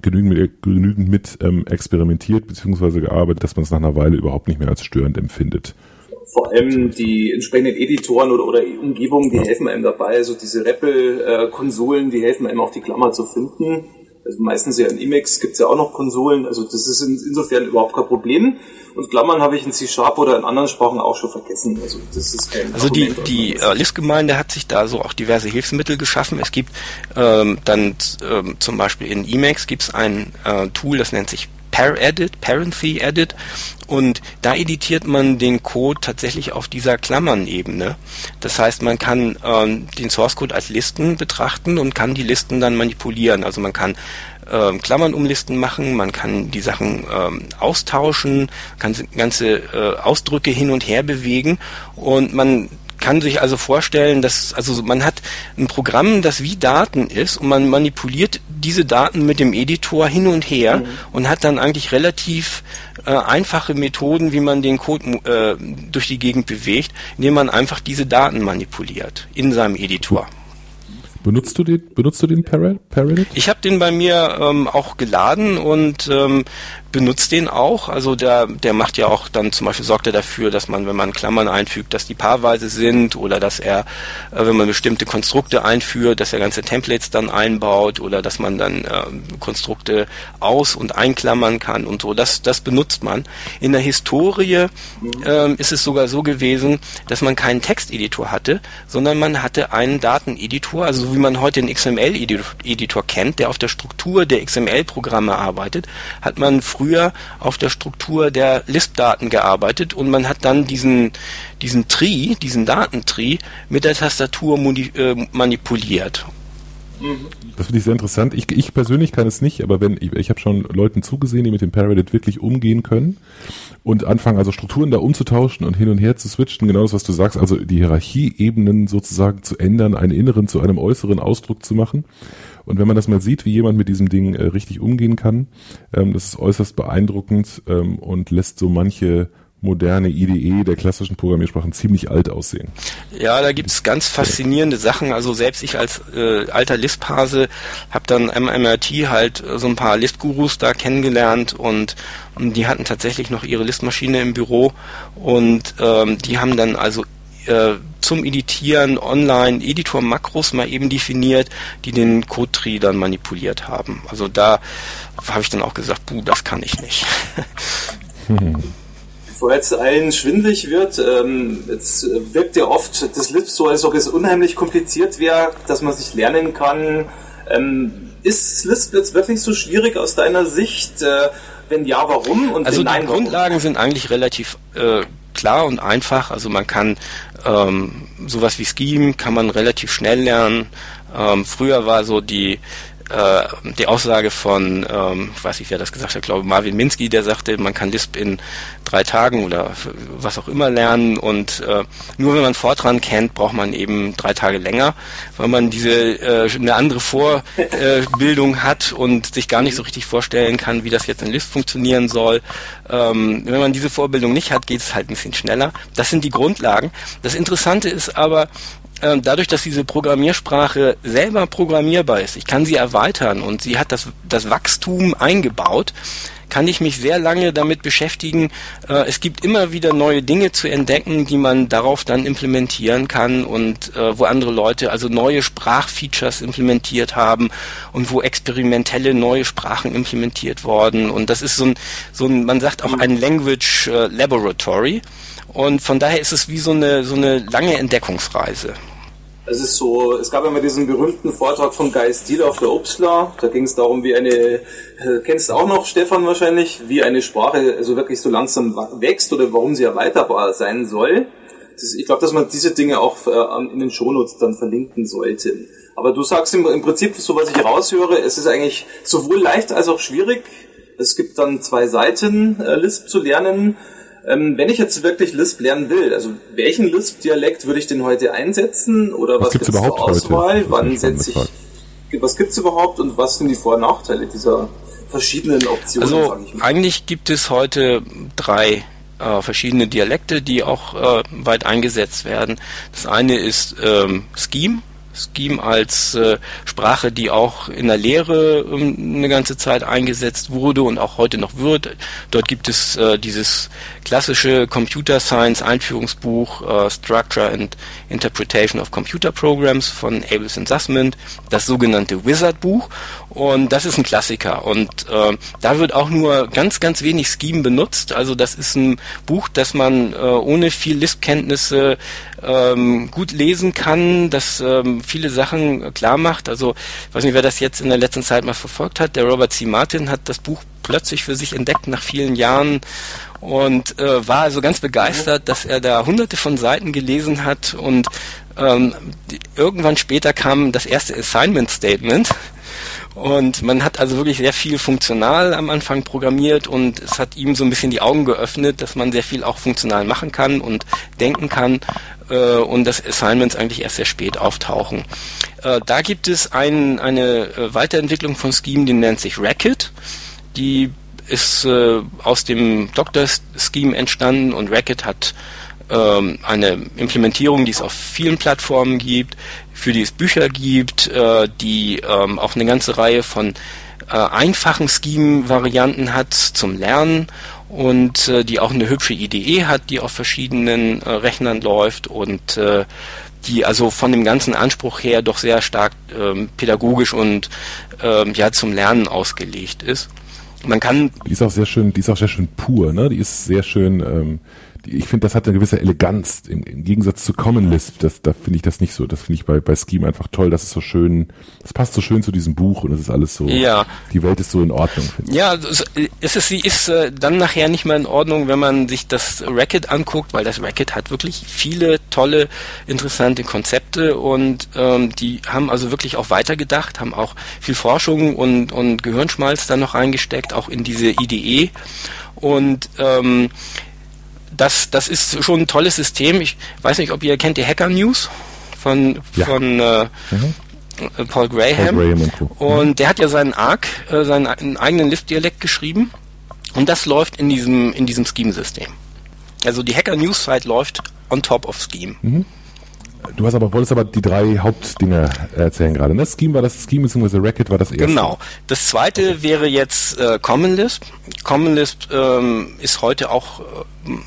genügend mit, genügend mit ähm, experimentiert bzw. gearbeitet, dass man es nach einer Weile überhaupt nicht mehr als störend empfindet. Vor allem die entsprechenden Editoren oder, oder Umgebungen, die ja. helfen einem dabei. Also diese REPL-Konsolen, die helfen einem auch die Klammer zu finden. Also meistens ja in Emacs gibt es ja auch noch Konsolen, also das ist insofern überhaupt kein Problem. Und Klammern habe ich in C-Sharp oder in anderen Sprachen auch schon vergessen. Also das ist kein Also die, die äh, Lisp-Gemeinde hat sich da so auch diverse Hilfsmittel geschaffen. Es gibt ähm, dann ähm, zum Beispiel in Emacs gibt es ein äh, Tool, das nennt sich Par-Edit, Parency-Edit und da editiert man den Code tatsächlich auf dieser Klammern-Ebene. Das heißt, man kann ähm, den Source-Code als Listen betrachten und kann die Listen dann manipulieren. Also man kann ähm, Klammern um Listen machen, man kann die Sachen ähm, austauschen, kann ganze äh, Ausdrücke hin und her bewegen und man kann sich also vorstellen, dass also man hat ein Programm, das wie Daten ist und man manipuliert diese Daten mit dem Editor hin und her mhm. und hat dann eigentlich relativ äh, einfache Methoden, wie man den Code äh, durch die Gegend bewegt, indem man einfach diese Daten manipuliert in seinem Editor. Benutzt du den, benutzt du den Parallel? Ich habe den bei mir ähm, auch geladen und ähm, benutzt den auch. Also der, der macht ja auch dann zum Beispiel sorgt er dafür, dass man, wenn man Klammern einfügt, dass die paarweise sind oder dass er, äh, wenn man bestimmte Konstrukte einführt, dass er ganze Templates dann einbaut oder dass man dann äh, Konstrukte aus- und einklammern kann und so. Das, das benutzt man. In der Historie äh, ist es sogar so gewesen, dass man keinen Texteditor hatte, sondern man hatte einen Dateneditor, also wie man heute den XML-Editor kennt, der auf der Struktur der XML-Programme arbeitet, hat man früher auf der Struktur der Lisp-Daten gearbeitet und man hat dann diesen, diesen Tree, diesen Datentree mit der Tastatur äh, Das finde ich sehr interessant. Ich, ich persönlich kann es nicht, aber wenn ich, ich habe schon Leuten zugesehen, die mit dem Paradit wirklich umgehen können und anfangen, also Strukturen da umzutauschen und hin und her zu switchen, genau das, was du sagst, also die Hierarchieebenen sozusagen zu ändern, einen inneren zu einem äußeren Ausdruck zu machen. Und wenn man das mal sieht, wie jemand mit diesem Ding äh, richtig umgehen kann, ähm, das ist äußerst beeindruckend ähm, und lässt so manche moderne IDE der klassischen Programmiersprachen ziemlich alt aussehen. Ja, da gibt's ganz faszinierende Sachen. Also selbst ich als äh, alter Lisp-Hase habe dann am MRT halt so ein paar Lisp-Gurus da kennengelernt und, und die hatten tatsächlich noch ihre Lisp-Maschine im Büro und ähm, die haben dann also äh, zum Editieren online Editor-Makros mal eben definiert, die den Code-Tree dann manipuliert haben. Also da habe ich dann auch gesagt, puh, das kann ich nicht. *laughs* *laughs* Bevor jetzt allen schwindlig wird, ähm, jetzt wirkt ja oft das Lisp so, als ob es unheimlich kompliziert wäre, dass man sich lernen kann. Ähm, ist Lisp jetzt wirklich so schwierig aus deiner Sicht? Äh, wenn ja, warum? Und also nein, die Grundlagen warum? sind eigentlich relativ äh, klar und einfach. Also man kann ähm, sowas wie Scheme kann man relativ schnell lernen. Ähm, früher war so die die Aussage von, ähm, ich weiß nicht, wer das gesagt hat, glaube Marvin Minsky, der sagte, man kann Lisp in drei Tagen oder was auch immer lernen und äh, nur wenn man Fortran kennt, braucht man eben drei Tage länger, weil man diese äh, eine andere Vorbildung äh, *laughs* hat und sich gar nicht so richtig vorstellen kann, wie das jetzt in Lisp funktionieren soll. Ähm, wenn man diese Vorbildung nicht hat, geht es halt ein bisschen schneller. Das sind die Grundlagen. Das Interessante ist aber, dadurch, dass diese Programmiersprache selber programmierbar ist, ich kann sie erweitern und sie hat das, das Wachstum eingebaut, kann ich mich sehr lange damit beschäftigen. Äh, es gibt immer wieder neue Dinge zu entdecken, die man darauf dann implementieren kann und äh, wo andere Leute also neue Sprachfeatures implementiert haben und wo experimentelle neue Sprachen implementiert worden. Und das ist so ein, so ein man sagt auch ein Language äh, Laboratory. Und von daher ist es wie so eine, so eine lange Entdeckungsreise. Es ist so, es gab mal diesen berühmten Vortrag von Guy Steele auf der Obstler. Da ging es darum, wie eine, äh, kennst du auch noch, Stefan wahrscheinlich, wie eine Sprache also wirklich so langsam wächst oder warum sie erweiterbar sein soll. Das, ich glaube, dass man diese Dinge auch äh, in den Shownotes dann verlinken sollte. Aber du sagst im, im Prinzip, so was ich raushöre, es ist eigentlich sowohl leicht als auch schwierig. Es gibt dann zwei Seiten, äh, Lisp zu lernen. Ähm, wenn ich jetzt wirklich Lisp lernen will, also welchen Lisp-Dialekt würde ich denn heute einsetzen oder was, was gibt es zur Auswahl? Heute? Wann setze ich? Was gibt es überhaupt und was sind die Vor- und Nachteile dieser verschiedenen Optionen? Also eigentlich gibt es heute drei äh, verschiedene Dialekte, die auch äh, weit eingesetzt werden. Das eine ist ähm, Scheme. Scheme als äh, Sprache, die auch in der Lehre ähm, eine ganze Zeit eingesetzt wurde und auch heute noch wird. Dort gibt es äh, dieses klassische Computer Science Einführungsbuch äh, Structure and Interpretation of Computer Programs von Abels and Sussman, das sogenannte Wizard Buch und das ist ein Klassiker und äh, da wird auch nur ganz ganz wenig Scheme benutzt. Also das ist ein Buch, das man äh, ohne viel Lisp-Kenntnisse ähm, gut lesen kann, das ähm, viele Sachen klar macht. Also ich weiß nicht, wer das jetzt in der letzten Zeit mal verfolgt hat. Der Robert C. Martin hat das Buch plötzlich für sich entdeckt nach vielen Jahren und äh, war also ganz begeistert, dass er da hunderte von Seiten gelesen hat und ähm, irgendwann später kam das erste Assignment Statement und man hat also wirklich sehr viel funktional am Anfang programmiert und es hat ihm so ein bisschen die Augen geöffnet, dass man sehr viel auch funktional machen kann und denken kann äh, und dass Assignments eigentlich erst sehr spät auftauchen. Äh, da gibt es ein, eine äh, Weiterentwicklung von Scheme, die nennt sich Racket. Die ist äh, aus dem Doctor Scheme entstanden und Racket hat ähm, eine Implementierung, die es auf vielen Plattformen gibt, für die es Bücher gibt, äh, die ähm, auch eine ganze Reihe von äh, einfachen Scheme-Varianten hat zum Lernen und äh, die auch eine hübsche IDE hat, die auf verschiedenen äh, Rechnern läuft und äh, die also von dem ganzen Anspruch her doch sehr stark ähm, pädagogisch und ähm, ja zum Lernen ausgelegt ist. Man kann. Die ist auch sehr schön, die ist auch sehr schön pur, ne? Die ist sehr schön ähm, ich finde, das hat eine gewisse Eleganz im, im Gegensatz zu Common Lisp. Das, da finde ich das nicht so. Das finde ich bei, bei Scheme einfach toll. Das ist so schön, das passt so schön zu diesem Buch und es ist alles so. Ja. Die Welt ist so in Ordnung. Ja, es ist, sie ist äh, dann nachher nicht mehr in Ordnung, wenn man sich das Racket anguckt, weil das Racket hat wirklich viele tolle, interessante Konzepte und ähm, die haben also wirklich auch weitergedacht, haben auch viel Forschung und, und Gehirnschmalz dann noch reingesteckt, auch in diese IDE. Und ähm, das, das ist schon ein tolles System. Ich weiß nicht, ob ihr kennt die Hacker News von, ja. von äh, mhm. Paul Graham. Paul Graham und, mhm. und, der hat ja seinen ARC, äh, seinen eigenen Lift-Dialekt geschrieben. Und das läuft in diesem, in diesem Scheme-System. Also die Hacker News Site läuft on top of Scheme. Mhm. Du hast aber, wolltest aber die drei Hauptdinge erzählen gerade. Ne? Scheme war das, Scheme bzw. Racket war das erste. Genau. Das zweite okay. wäre jetzt äh, Common Lisp. Common Lisp ähm, ist heute auch äh,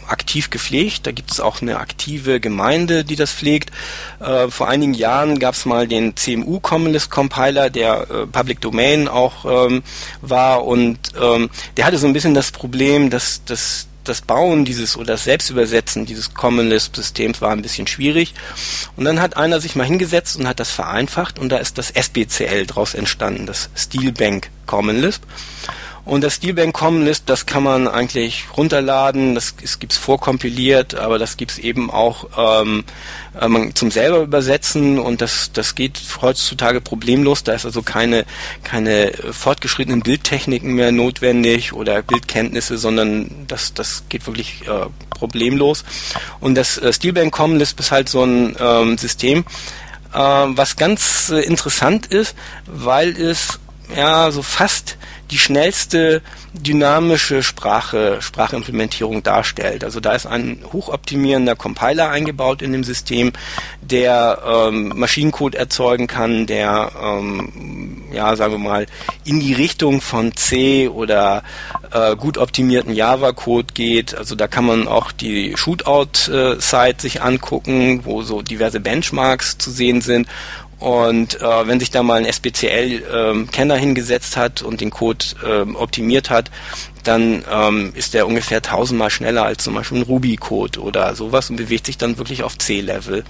aktiv gepflegt. Da gibt es auch eine aktive Gemeinde, die das pflegt. Äh, vor einigen Jahren gab es mal den CMU Common Lisp Compiler, der äh, Public Domain auch ähm, war und ähm, der hatte so ein bisschen das Problem, dass, dass das Bauen dieses oder das Selbstübersetzen dieses Common Lisp Systems war ein bisschen schwierig. Und dann hat einer sich mal hingesetzt und hat das vereinfacht und da ist das SBCL draus entstanden, das Steelbank Common Lisp. Und das Steelbank Common Lisp, das kann man eigentlich runterladen, das, das gibt's vorkompiliert, aber das gibt's eben auch ähm, äh, zum selber übersetzen und das, das geht heutzutage problemlos. Da ist also keine, keine fortgeschrittenen Bildtechniken mehr notwendig oder Bildkenntnisse, sondern das, das geht wirklich äh, problemlos. Und das äh, Steelbank Common Lisp ist halt so ein ähm, System, äh, was ganz äh, interessant ist, weil es ja so fast die schnellste dynamische Sprache, Sprachimplementierung darstellt. Also da ist ein hochoptimierender Compiler eingebaut in dem System, der ähm, Maschinencode erzeugen kann, der ähm, ja sagen wir mal in die Richtung von C oder äh, gut optimierten Java-Code geht. Also da kann man auch die Shootout-Site sich angucken, wo so diverse Benchmarks zu sehen sind und äh, wenn sich da mal ein SBCL-Kenner ähm, hingesetzt hat und den Code ähm, optimiert hat, dann ähm, ist der ungefähr tausendmal schneller als zum Beispiel ein Ruby-Code oder sowas und bewegt sich dann wirklich auf C-Level.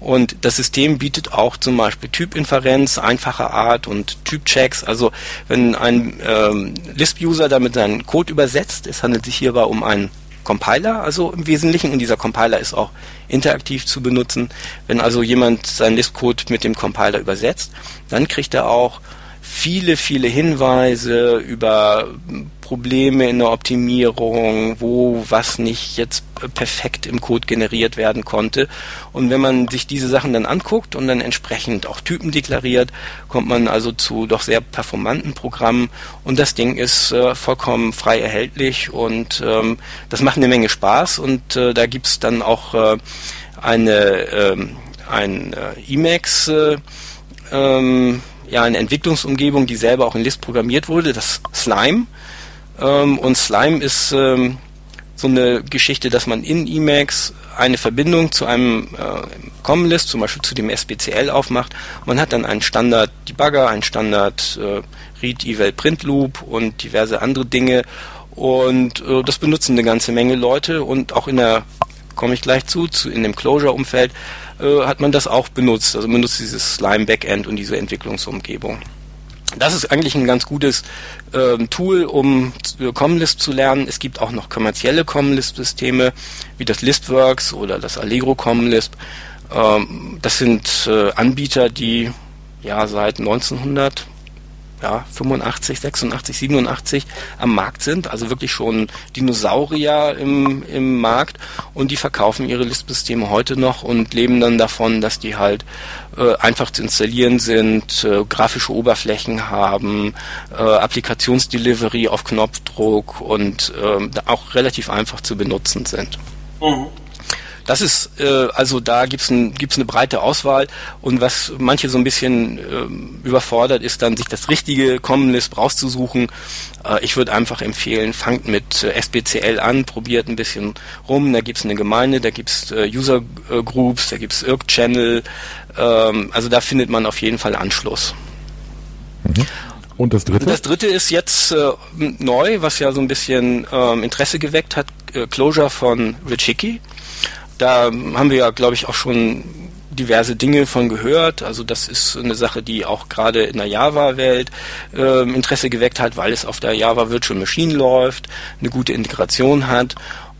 Und das System bietet auch zum Beispiel Typinferenz, einfacher Art und Typchecks. Also wenn ein ähm, Lisp-User damit seinen Code übersetzt, es handelt sich hierbei um einen Compiler, also im Wesentlichen. Und dieser Compiler ist auch interaktiv zu benutzen. Wenn also jemand seinen Lisp-Code mit dem Compiler übersetzt, dann kriegt er auch viele, viele Hinweise über Probleme in der Optimierung, wo was nicht jetzt perfekt im Code generiert werden konnte. Und wenn man sich diese Sachen dann anguckt und dann entsprechend auch Typen deklariert, kommt man also zu doch sehr performanten Programmen. Und das Ding ist äh, vollkommen frei erhältlich und ähm, das macht eine Menge Spaß. Und äh, da gibt's dann auch äh, eine ähm, ein äh, Emacs, äh, ähm, ja, eine Entwicklungsumgebung, die selber auch in Lisp programmiert wurde, das Slime. Ähm, und Slime ist ähm, so eine Geschichte, dass man in Emacs eine Verbindung zu einem äh, Common List, zum Beispiel zu dem SBCL aufmacht. Man hat dann einen Standard Debugger, einen Standard äh, Read Eval Print Loop und diverse andere Dinge. Und äh, das benutzen eine ganze Menge Leute und auch in der komme ich gleich zu, zu in dem Closure-Umfeld äh, hat man das auch benutzt. Also man nutzt dieses Slime-Backend und diese Entwicklungsumgebung. Das ist eigentlich ein ganz gutes ähm, Tool, um äh, Common Lisp zu lernen. Es gibt auch noch kommerzielle Common Lisp Systeme, wie das Listworks oder das Allegro Common Lisp. Ähm, das sind äh, Anbieter, die ja seit 1900 ja, 85, 86, 87 am Markt sind, also wirklich schon Dinosaurier im, im Markt und die verkaufen ihre Lisp-Systeme heute noch und leben dann davon, dass die halt äh, einfach zu installieren sind, äh, grafische Oberflächen haben, äh, Applikationsdelivery auf Knopfdruck und äh, auch relativ einfach zu benutzen sind. Mhm. Das ist, äh, also da gibt's ein, gibt's eine breite Auswahl und was manche so ein bisschen äh, überfordert ist, dann sich das richtige Common Lisp rauszusuchen. Äh, ich würde einfach empfehlen, fangt mit äh, SBCL an, probiert ein bisschen rum, da gibt's eine Gemeinde, da gibt's äh, User Groups, da gibt's Irk Channel, ähm, also da findet man auf jeden Fall Anschluss. Mhm. Und das dritte? Das dritte ist jetzt äh, neu, was ja so ein bisschen ähm, Interesse geweckt hat, äh, Closure von Rich Hickey. Da haben wir ja, glaube ich, auch schon diverse Dinge von gehört. Also das ist eine Sache, die auch gerade in der Java-Welt äh, Interesse geweckt hat, weil es auf der Java Virtual Machine läuft, eine gute Integration hat.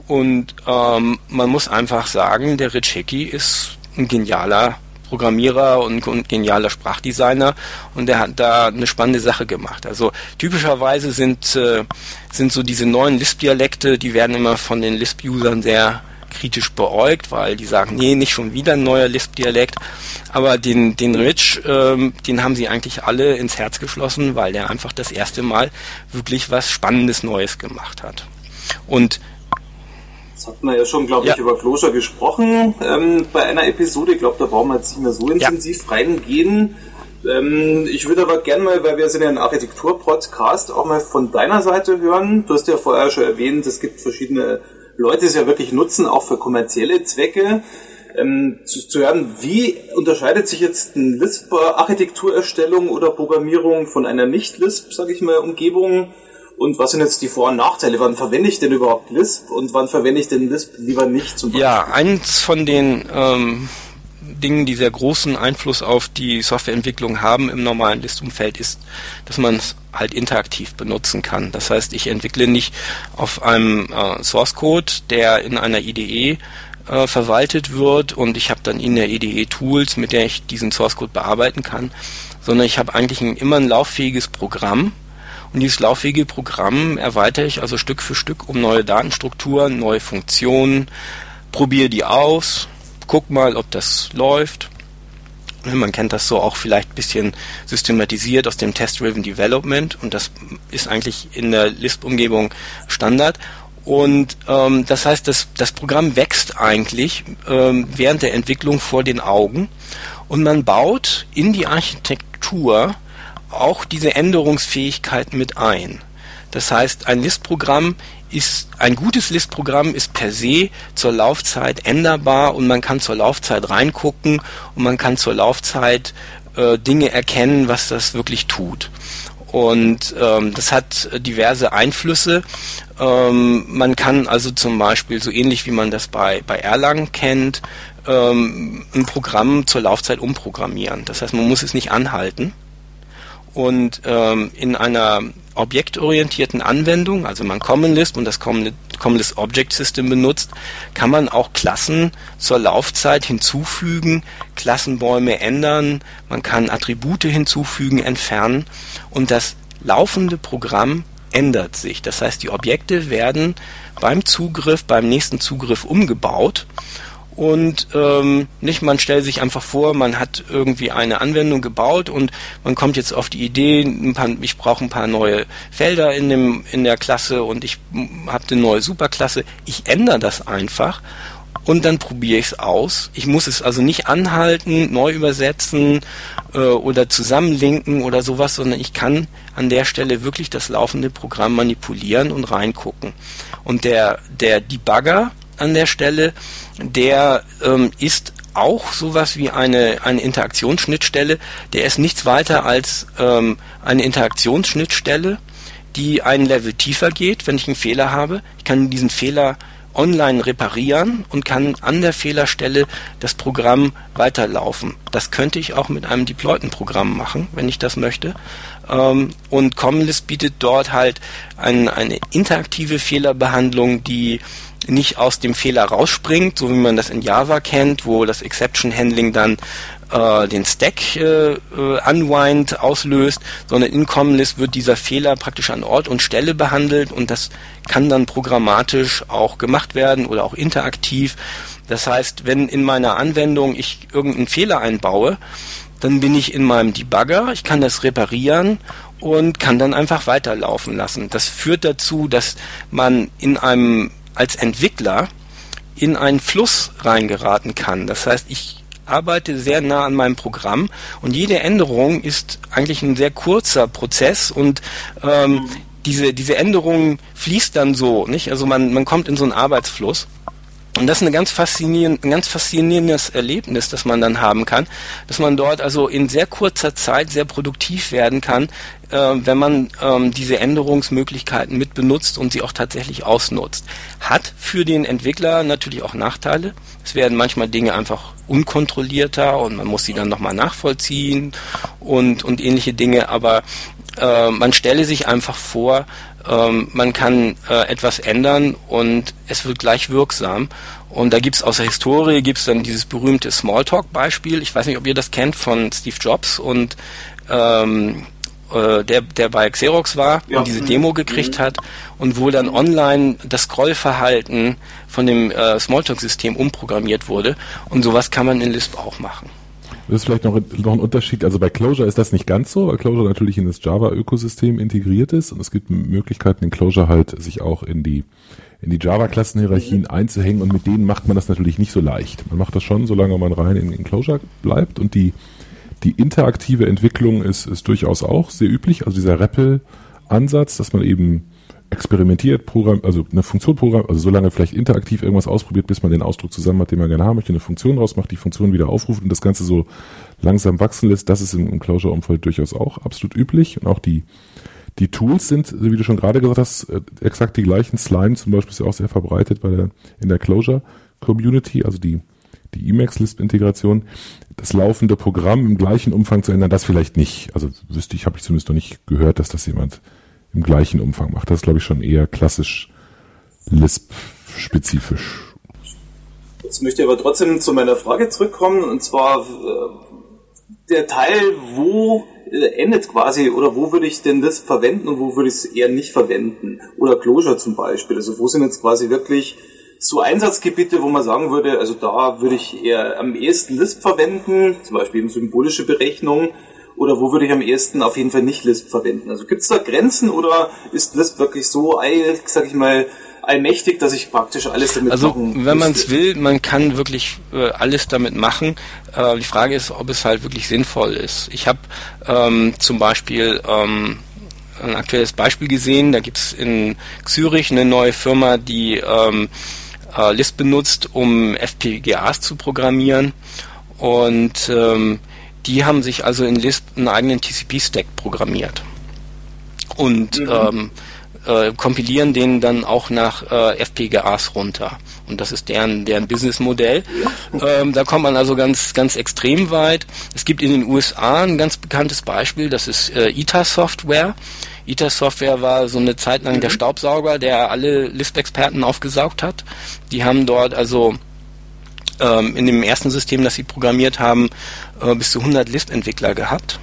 Und ähm, man muss einfach sagen, der Rich Hickey ist ein genialer Programmierer und, und genialer Sprachdesigner und der hat da eine spannende Sache gemacht. Also typischerweise sind, äh, sind so diese neuen Lisp-Dialekte, die werden immer von den Lisp-Usern sehr kritisch beäugt, weil die sagen, nee, nicht schon wieder ein neuer Lisp-Dialekt. Aber den, den Rich, ähm, den haben sie eigentlich alle ins Herz geschlossen, weil der einfach das erste Mal wirklich was Spannendes Neues gemacht hat. Und Jetzt hat man ja schon, glaube ich, über Closure gesprochen ähm, bei einer Episode. Ich glaube, da brauchen wir jetzt nicht mehr so intensiv ja. reingehen. Ähm, ich würde aber gerne mal, weil wir sind ja ein Architektur-Podcast, auch mal von deiner Seite hören. Du hast ja vorher schon erwähnt, es gibt verschiedene Leute es ja wirklich nutzen, auch für kommerzielle Zwecke. Ähm, zu, zu hören, wie unterscheidet sich jetzt eine Lisp-Architekturerstellung oder Programmierung von einer Nicht-Lisp, sage ich mal, Umgebung? Und was sind jetzt die Vor- und Nachteile? Wann verwende ich denn überhaupt Lisp und wann verwende ich den Lisp lieber nicht zum Beispiel? Ja, eins von den ähm, Dingen, die sehr großen Einfluss auf die Softwareentwicklung haben im normalen Listumfeld, ist, dass man es halt interaktiv benutzen kann. Das heißt, ich entwickle nicht auf einem äh, Source Code, der in einer IDE äh, verwaltet wird und ich habe dann in der IDE Tools, mit der ich diesen Source Code bearbeiten kann, sondern ich habe eigentlich ein, immer ein lauffähiges Programm, und dieses lauffähige Programm erweitere ich also Stück für Stück um neue Datenstrukturen, neue Funktionen, probiere die aus, guck mal, ob das läuft. Man kennt das so auch vielleicht ein bisschen systematisiert aus dem Test-Driven Development und das ist eigentlich in der Lisp-Umgebung Standard. Und ähm, das heißt, das, das Programm wächst eigentlich ähm, während der Entwicklung vor den Augen und man baut in die Architektur auch diese Änderungsfähigkeit mit ein. Das heißt, ein List-Programm ist ein gutes List-Programm ist per se zur Laufzeit änderbar und man kann zur Laufzeit reingucken und man kann zur Laufzeit äh, Dinge erkennen, was das wirklich tut. Und ähm, das hat diverse Einflüsse. Ähm, man kann also zum Beispiel, so ähnlich wie man das bei, bei Erlang kennt, ähm, ein Programm zur Laufzeit umprogrammieren. Das heißt, man muss es nicht anhalten. Und ähm, in einer objektorientierten Anwendung, also man Common Lisp und das Common Lisp Object System benutzt, kann man auch Klassen zur Laufzeit hinzufügen, Klassenbäume ändern, man kann Attribute hinzufügen, entfernen und das laufende Programm ändert sich. Das heißt, die Objekte werden beim Zugriff, beim nächsten Zugriff umgebaut und ähm, nicht man stellt sich einfach vor, man hat irgendwie eine Anwendung gebaut und man kommt jetzt auf die Idee, paar, ich brauche ein paar neue Felder in dem in der Klasse und ich habe eine neue Superklasse. Ich ändere das einfach und dann probiere ich es aus. Ich muss es also nicht anhalten, neu übersetzen äh, oder zusammenlinken oder sowas, sondern ich kann an der Stelle wirklich das laufende Programm manipulieren und reingucken. Und der, der Debugger an der Stelle, der ähm, ist auch sowas wie eine, eine Interaktionsschnittstelle. Der ist nichts weiter als ähm, eine Interaktionsschnittstelle, die ein Level tiefer geht, wenn ich einen Fehler habe. Ich kann diesen Fehler online reparieren und kann an der Fehlerstelle das Programm weiterlaufen. Das könnte ich auch mit einem deployten Programm machen, wenn ich das möchte. Ähm, und Commonlist bietet dort halt ein, eine interaktive Fehlerbehandlung, die nicht aus dem Fehler rausspringt, so wie man das in Java kennt, wo das Exception Handling dann äh, den Stack äh, äh, Unwind auslöst, sondern in Commonlist wird dieser Fehler praktisch an Ort und Stelle behandelt und das kann dann programmatisch auch gemacht werden oder auch interaktiv. Das heißt, wenn in meiner Anwendung ich irgendeinen Fehler einbaue, dann bin ich in meinem Debugger, ich kann das reparieren und kann dann einfach weiterlaufen lassen. Das führt dazu, dass man in einem als Entwickler in einen Fluss reingeraten kann. Das heißt, ich arbeite sehr nah an meinem Programm und jede Änderung ist eigentlich ein sehr kurzer Prozess und ähm, diese, diese Änderung fließt dann so, nicht? Also man, man kommt in so einen Arbeitsfluss. Und das ist eine ganz faszinierend, ein ganz faszinierendes Erlebnis, das man dann haben kann, dass man dort also in sehr kurzer Zeit sehr produktiv werden kann, äh, wenn man ähm, diese Änderungsmöglichkeiten mit benutzt und sie auch tatsächlich ausnutzt. Hat für den Entwickler natürlich auch Nachteile. Es werden manchmal Dinge einfach unkontrollierter und man muss sie dann nochmal nachvollziehen und, und ähnliche Dinge, aber äh, man stelle sich einfach vor, ähm, man kann äh, etwas ändern und es wird gleich wirksam. Und da gibt's aus der Historie gibt's dann dieses berühmte Smalltalk-Beispiel. Ich weiß nicht, ob ihr das kennt von Steve Jobs und ähm, äh, der, der bei Xerox war ja. und diese Demo gekriegt mhm. hat und wo dann online das Scrollverhalten von dem äh, Smalltalk-System umprogrammiert wurde. Und sowas kann man in Lisp auch machen. Das ist vielleicht noch, noch ein Unterschied. Also bei Clojure ist das nicht ganz so, weil Clojure natürlich in das Java-Ökosystem integriert ist und es gibt Möglichkeiten in Clojure halt, sich auch in die, in die Java-Klassenhierarchien mhm. einzuhängen und mit denen macht man das natürlich nicht so leicht. Man macht das schon, solange man rein in, in Clojure bleibt und die, die interaktive Entwicklung ist, ist durchaus auch sehr üblich. Also dieser REPL-Ansatz, dass man eben experimentiert, Programm, also eine Funktion Programm, also so lange vielleicht interaktiv irgendwas ausprobiert, bis man den Ausdruck zusammen hat, den man gerne haben möchte, eine Funktion rausmacht, die Funktion wieder aufruft und das Ganze so langsam wachsen lässt, das ist im, im Closure-Umfeld durchaus auch absolut üblich und auch die, die Tools sind, wie du schon gerade gesagt hast, äh, exakt die gleichen. Slime zum Beispiel ist ja auch sehr verbreitet bei der, in der Closure-Community, also die, die Emacs-Lisp-Integration. Das laufende Programm im gleichen Umfang zu ändern, das vielleicht nicht. Also wüsste ich, habe ich zumindest noch nicht gehört, dass das jemand im gleichen Umfang macht. Das ist, glaube ich, schon eher klassisch Lisp-spezifisch. Jetzt möchte ich aber trotzdem zu meiner Frage zurückkommen, und zwar äh, der Teil, wo äh, endet quasi, oder wo würde ich denn das verwenden und wo würde ich es eher nicht verwenden? Oder Closure zum Beispiel. Also wo sind jetzt quasi wirklich so Einsatzgebiete, wo man sagen würde, also da würde ich eher am ehesten Lisp verwenden, zum Beispiel eben symbolische Berechnung, oder wo würde ich am ehesten auf jeden Fall nicht Lisp verwenden? Also gibt es da Grenzen oder ist Lisp wirklich so, sag ich mal, allmächtig, dass ich praktisch alles damit also, machen Also wenn man es will, man kann wirklich äh, alles damit machen. Äh, die Frage ist, ob es halt wirklich sinnvoll ist. Ich habe ähm, zum Beispiel ähm, ein aktuelles Beispiel gesehen, da gibt es in Zürich eine neue Firma, die ähm, äh, Lisp benutzt, um FPGAs zu programmieren und ähm, die haben sich also in Lisp einen eigenen TCP-Stack programmiert und mhm. ähm, äh, kompilieren den dann auch nach äh, FPGAs runter. Und das ist deren, deren Businessmodell. Ähm, da kommt man also ganz, ganz extrem weit. Es gibt in den USA ein ganz bekanntes Beispiel, das ist äh, ITA Software. ITA Software war so eine Zeit lang der mhm. Staubsauger, der alle Lisp-Experten aufgesaugt hat. Die haben dort also ähm, in dem ersten System, das sie programmiert haben, äh, bis zu 100 Lisp-Entwickler gehabt.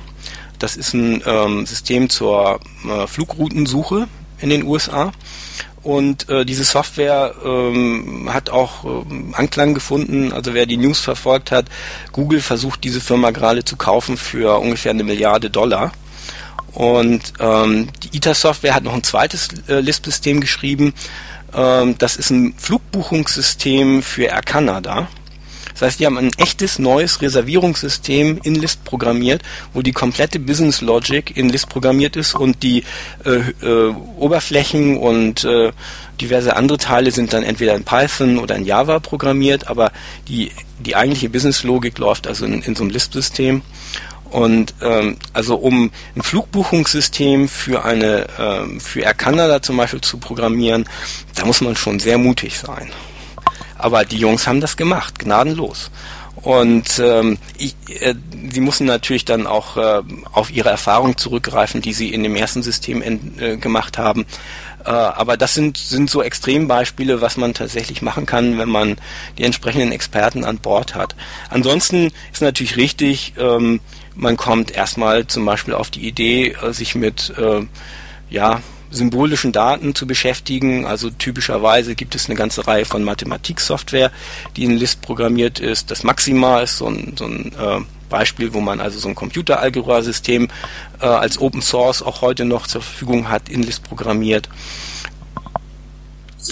Das ist ein ähm, System zur äh, Flugroutensuche in den USA. Und äh, diese Software ähm, hat auch ähm, Anklang gefunden. Also wer die News verfolgt hat, Google versucht diese Firma gerade zu kaufen für ungefähr eine Milliarde Dollar. Und ähm, die ITER-Software hat noch ein zweites äh, Lisp-System geschrieben, Ähm, das ist ein Flugbuchungssystem für Air Canada. Das heißt, die haben ein echtes neues Reservierungssystem in Lisp programmiert, wo die komplette Business Logic in Lisp programmiert ist und die äh, äh, Oberflächen und äh, diverse andere Teile sind dann entweder in Python oder in Java programmiert, aber die, die eigentliche Business Logik läuft also in, in so einem Lisp-System. Und ähm, also um ein Flugbuchungssystem für eine ähm, für Air Canada zum Beispiel zu programmieren, da muss man schon sehr mutig sein. Aber die Jungs haben das gemacht, gnadenlos. Und ähm, ich, äh, sie mussten natürlich dann auch äh, auf ihre Erfahrung zurückgreifen, die sie in dem ersten System äh, gemacht haben. Äh, aber das sind, sind so Extrembeispiele, was man tatsächlich machen kann, wenn man die entsprechenden Experten an Bord hat. Ansonsten ist natürlich richtig, ähm, man kommt erstmal zum Beispiel auf die Idee, äh, sich mit äh, ja, symbolischen Daten zu beschäftigen. Also typischerweise gibt es eine ganze Reihe von Mathematiksoftware, die in Lisp programmiert ist. Das Maxima ist so ein, so ein äh, Beispiel, wo man also so ein Computeralgebra-System äh, als Open Source auch heute noch zur Verfügung hat, in Lisp programmiert.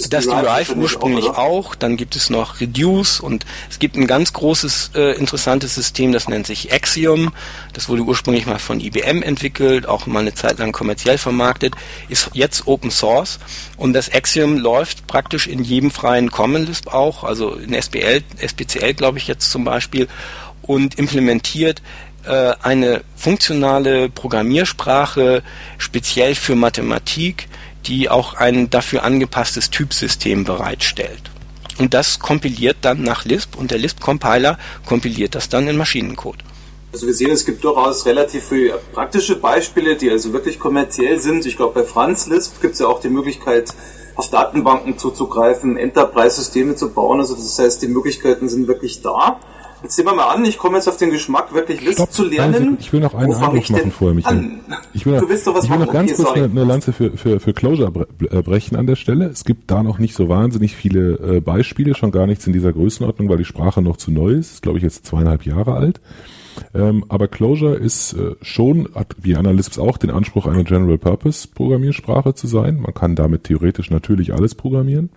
Das, Derive ursprünglich auch, auch, dann gibt es noch Reduce und es gibt ein ganz großes äh, interessantes System, das nennt sich Axiom. Das wurde ursprünglich mal von IBM entwickelt, auch mal eine Zeit lang kommerziell vermarktet, ist jetzt Open Source. Und das Axiom läuft praktisch in jedem freien Common Lisp auch, also in SPL, SPCL glaube ich jetzt zum Beispiel und implementiert äh, eine funktionale Programmiersprache speziell für Mathematik, die auch ein dafür angepasstes Typsystem bereitstellt. Und das kompiliert dann nach Lisp und der Lisp-Compiler kompiliert das dann in Maschinencode. Also wir sehen, es gibt durchaus relativ viele praktische Beispiele, die also wirklich kommerziell sind. Ich glaube, bei Franz Lisp gibt es ja auch die Möglichkeit, auf Datenbanken zuzugreifen, Enterprise-Systeme zu bauen. Also das heißt, die Möglichkeiten sind wirklich da. Jetzt sehen wir mal an, ich komme jetzt auf den Geschmack, wirklich List Stopp, zu lernen. Ich will noch einen Einwurf machen vorher, Michael. Ich will noch, du willst doch was ich will noch ganz okay, kurz eine, eine, Lanze für, für, für Closure äh, brechen an der Stelle. Es gibt da noch nicht so wahnsinnig viele äh, Beispiele, schon gar nichts in dieser Größenordnung, weil die Sprache noch zu neu ist. Ist, glaube ich, jetzt zweieinhalb Jahre alt. Ähm, aber Closure ist äh, schon, hat wie Analysts auch, den Anspruch, eine General-Purpose-Programmiersprache zu sein. Man kann damit theoretisch natürlich alles programmieren.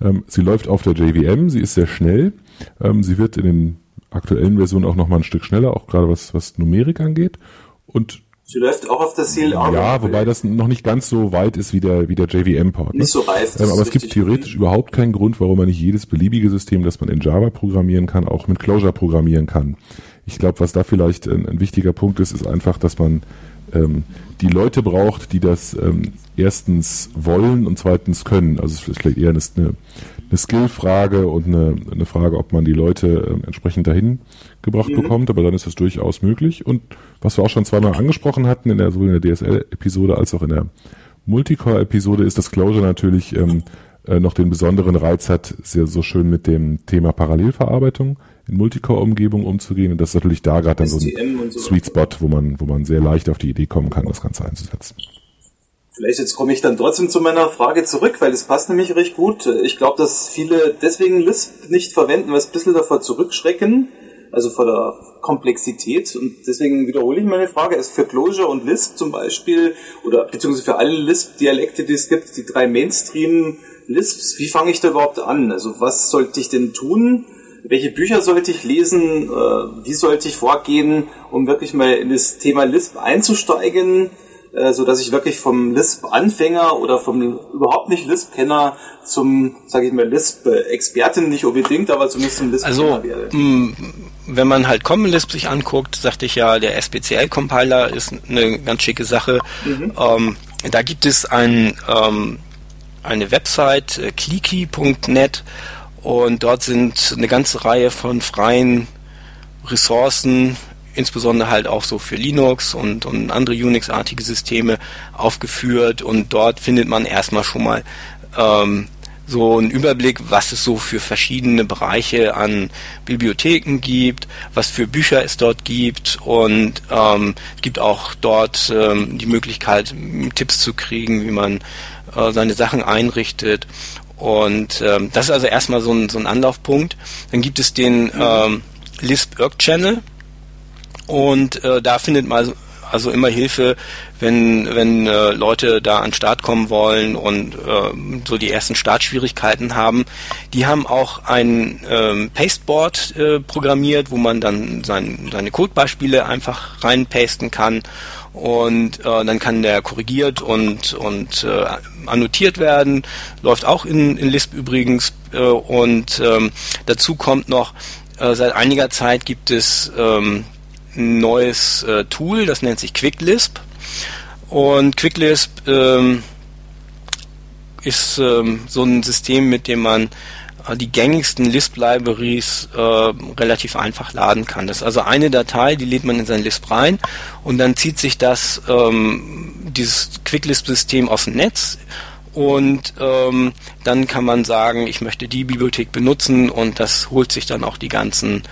Ähm, sie läuft auf der JVM, sie ist sehr schnell. Ähm, sie wird in den aktuellen Version auch noch mal ein Stück schneller, auch gerade was, was Numerik angeht. Und Sie läuft auch auf der CLR. Ja, wobei das noch nicht ganz so weit ist wie der, wie der JVM-Port. Ne? Nicht so reif. Ähm, aber es gibt theoretisch überhaupt keinen Grund, warum man nicht jedes beliebige System, das man in Java programmieren kann, auch mit Clojure programmieren kann. Ich glaube, was da vielleicht ein, ein, wichtiger Punkt ist, ist einfach, dass man ähm, die Leute braucht, die das ähm, erstens wollen und zweitens können. Also es ist vielleicht eher eine, eine Skillfrage und eine, eine Frage, ob man die Leute äh, entsprechend dahin gebracht mhm. bekommt, aber dann ist das durchaus möglich. Und was wir auch schon zweimal angesprochen hatten, in der, sowohl in der DSL-Episode als auch in der Multicore-Episode, ist, dass Closure natürlich ähm, äh, noch den besonderen Reiz hat, sehr so schön mit dem Thema Parallelverarbeitung in Multicore-Umgebungen umzugehen. Und das ist natürlich da gerade dann so ein so Sweet Spot, wo man, wo man sehr leicht auf die Idee kommen kann, das Ganze einzusetzen. Vielleicht jetzt komme ich dann trotzdem zu meiner Frage zurück, weil es passt nämlich recht gut. Ich glaube, dass viele deswegen Lisp nicht verwenden, weil es ein bisschen davor zurückschrecken, also vor der Komplexität. Und deswegen wiederhole ich meine Frage. Ist für Clojure und Lisp zum Beispiel, oder beziehungsweise für alle Lisp-Dialekte, die es gibt, die drei Mainstream-Lisps, wie fange ich da überhaupt an? Also was sollte ich denn tun? Welche Bücher sollte ich lesen? Äh, wie sollte ich vorgehen, um wirklich mal in das Thema Lisp einzusteigen? Äh, so dass ich wirklich vom Lisp-Anfänger oder vom überhaupt nicht Lisp-Kenner zum, sage ich mal, Lisp-Expertin nicht unbedingt, aber zumindest zum Lisp-Kenner also, werde. Mh, wenn man halt Common Lisp sich anguckt, sagte ich ja, der SPCL-Compiler ist eine ganz schicke Sache. Mhm. Ähm, da gibt es ein, ähm, eine Website, äh, clicky.net, und dort sind eine ganze Reihe von freien Ressourcen insbesondere halt auch so für Linux und, und andere Unix-artige Systeme aufgeführt und dort findet man erstmal schon mal ähm, so einen Überblick, was es so für verschiedene Bereiche an Bibliotheken gibt, was für Bücher es dort gibt und ähm, gibt auch dort ähm, die Möglichkeit, Tipps zu kriegen, wie man äh, seine Sachen einrichtet. Und ähm, das ist also erstmal so ein, so ein Anlaufpunkt. Dann gibt es den ähm, Lisp Irk Channel, und äh, da findet man also immer Hilfe, wenn, wenn äh, Leute da an den Start kommen wollen und äh, so die ersten Startschwierigkeiten haben. Die haben auch ein ähm, Pasteboard äh, programmiert, wo man dann sein, seine Codebeispiele einfach reinpasten kann und äh, dann kann der korrigiert und, und äh, annotiert werden. Läuft auch in, in Lisp übrigens. Äh, und ähm, dazu kommt noch, äh, seit einiger Zeit gibt es ähm, ein neues äh, Tool, das nennt sich QuickLisp. Und QuickLisp ähm, ist ähm, so ein System, mit dem man die gängigsten Lisp-Libraries äh, relativ einfach laden kann. Das ist also eine Datei, die lädt man in sein Lisp rein und dann zieht sich das ähm, dieses Quick-Lisp-System aus dem Netz und ähm, dann kann man sagen, ich möchte die Bibliothek benutzen und das holt sich dann auch die ganzen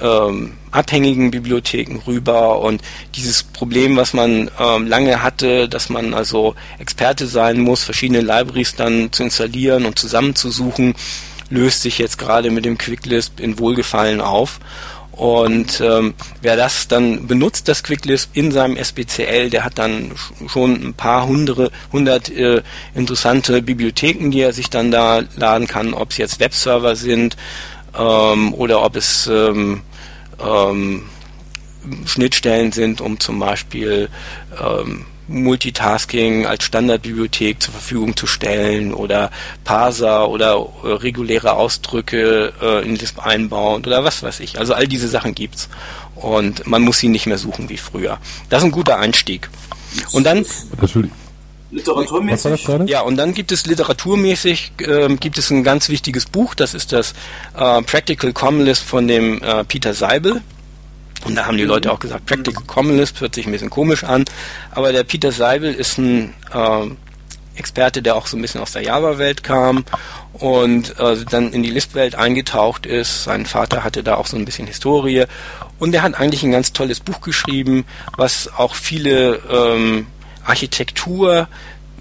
ähm, abhängigen Bibliotheken rüber und dieses Problem, was man ähm, lange hatte, dass man also Experte sein muss, verschiedene Libraries dann zu installieren und zusammenzusuchen, löst sich jetzt gerade mit dem QuickLisp in Wohlgefallen auf. Und ähm, wer das dann benutzt, das QuickLisp in seinem SBCL, der hat dann schon ein paar hundere, hundert äh, interessante Bibliotheken, die er sich dann da laden kann, ob es jetzt Webserver sind ähm, oder ob es ähm, ähm, Schnittstellen sind, um zum Beispiel ähm, Multitasking als Standardbibliothek zur Verfügung zu stellen oder Parser oder äh, reguläre Ausdrücke äh, in Lisp einbauen oder was weiß ich. Also all diese Sachen gibt's und man muss sie nicht mehr suchen wie früher. Das ist ein guter Einstieg. Und dann Literaturmäßig. Ja, und dann gibt es literaturmäßig äh, gibt es ein ganz wichtiges Buch, das ist das äh, Practical Common Lisp von dem äh, Peter Seibel. Und da haben die Leute auch gesagt, Practical Common Lisp hört sich ein bisschen komisch an, aber der Peter Seibel ist ein äh, Experte, der auch so ein bisschen aus der Java-Welt kam und äh, dann in die Lisp-Welt eingetaucht ist. Sein Vater hatte da auch so ein bisschen Historie und er hat eigentlich ein ganz tolles Buch geschrieben, was auch viele ähm, Architektur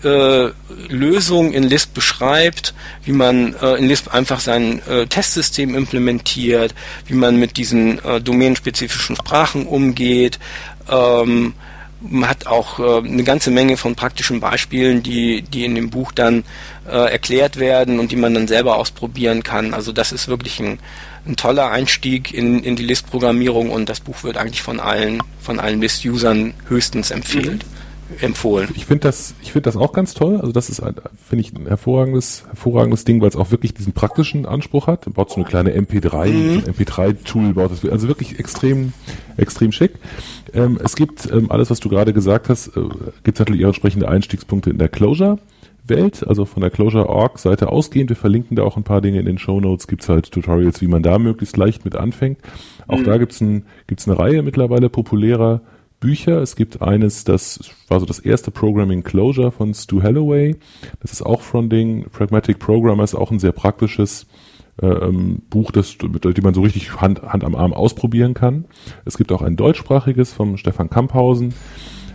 äh, Lösung in Lisp beschreibt, wie man äh, in Lisp einfach sein äh, Testsystem implementiert, wie man mit diesen äh, domänenspezifischen Sprachen umgeht. Ähm, man hat auch äh, eine ganze Menge von praktischen Beispielen, die, die in dem Buch dann äh, erklärt werden und die man dann selber ausprobieren kann. Also das ist wirklich ein, ein toller Einstieg in, in die Lisp-Programmierung und das Buch wird eigentlich von allen, von allen Lisp-Usern höchstens empfehlt. Mhm empfohlen. Ich finde das, ich finde das auch ganz toll. Also das ist, finde ich, ein hervorragendes, hervorragendes Ding, weil es auch wirklich diesen praktischen Anspruch hat. Baut so eine kleine MP3, mhm. so MP3-Tool baut das, also wirklich extrem, extrem schick. Ähm, es gibt ähm, alles, was du gerade gesagt hast, äh, gibt es natürlich ihre entsprechende Einstiegspunkte in der Closure. Welt, also von der Closure.org Seite ausgehend. Wir verlinken da auch ein paar Dinge in den Show Notes. Gibt's halt Tutorials, wie man da möglichst leicht mit anfängt. Auch mhm. da gibt's ein, gibt's eine Reihe mittlerweile populärer Bücher. Es gibt eines, das war so das erste Programming Closure von Stu Holloway. Das ist auch von den Pragmatic Programmer, ist auch ein sehr praktisches äh, ähm, Buch, das, mit dem man so richtig Hand, Hand am Arm ausprobieren kann. Es gibt auch ein deutschsprachiges vom Stefan Kamphausen.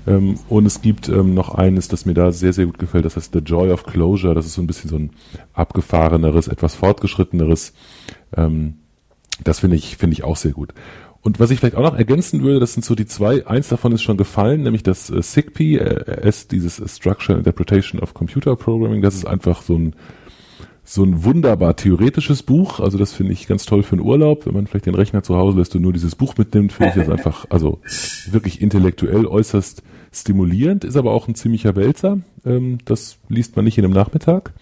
Ähm, und es gibt ähm, noch eines, das mir da sehr, sehr gut gefällt, das heißt The Joy of Closure. Das ist so ein bisschen so ein abgefahreneres, etwas fortgeschritteneres. Ähm, das finde ich, finde ich auch sehr gut. Und was ich vielleicht auch noch ergänzen würde, das sind so die zwei, eins davon ist schon gefallen, nämlich das äh, SIGP, äh, ist dieses Structure Interpretation of Computer Programming, das ist einfach so ein so ein wunderbar theoretisches Buch, also das finde ich ganz toll für einen Urlaub, wenn man vielleicht den Rechner zu Hause lässt und nur dieses Buch mitnimmt, finde ich das einfach, *laughs* also wirklich intellektuell äußerst stimulierend, ist aber auch ein ziemlicher Wälzer, ähm, das liest man nicht in einem Nachmittag.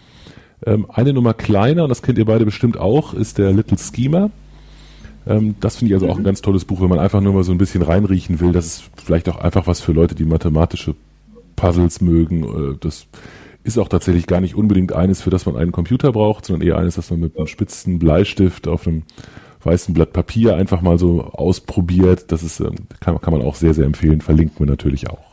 Ähm, eine Nummer kleiner, und das kennt ihr beide bestimmt auch, ist der Little Schema. Ähm, das finde ich also auch ein mhm. ganz tolles Buch, wenn man einfach nur mal so ein bisschen reinriechen will. Das ist vielleicht auch einfach was für Leute, die mathematische Puzzles mögen. Äh, das ist auch tatsächlich gar nicht unbedingt eines, für das man einen Computer braucht, sondern eher eines, das man mit einem spitzen Bleistift auf einem weißen Blatt Papier einfach mal so ausprobiert. Das ist, ähm, kann, kann man auch sehr, sehr empfehlen. Verlinken wir natürlich auch.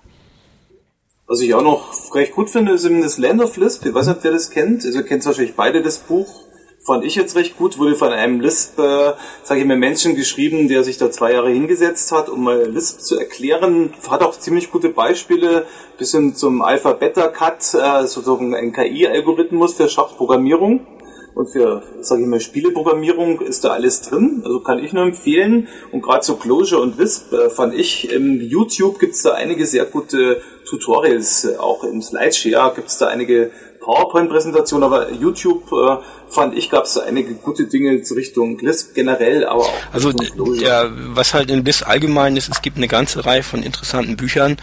Was ich auch noch recht gut finde, ist eben das Land of Lisp. Ich weiß nicht, wer das kennt. Also ihr kennt wahrscheinlich beide das Buch fand ich jetzt recht gut, wurde von einem Lisp, äh, sage ich mal, Menschen geschrieben, der sich da zwei Jahre hingesetzt hat, um mal Lisp zu erklären. Hat auch ziemlich gute Beispiele, bis hin zum Alpha-Beta-Cut, äh, sozusagen ein KI-Algorithmus für Schachprogrammierung. Und für, sage ich mal, Spieleprogrammierung ist da alles drin. Also kann ich nur empfehlen. Und gerade so Clojure und Wisp äh, fand ich, im YouTube gibt's da einige sehr gute Tutorials. Auch im Slideshare gibt's da einige PowerPoint-Präsentationen, aber YouTube äh, fand ich, gab's da einige gute Dinge zu Richtung Lisp generell, aber auch Also der, was halt in Lisp allgemein ist, es gibt eine ganze Reihe von interessanten Büchern,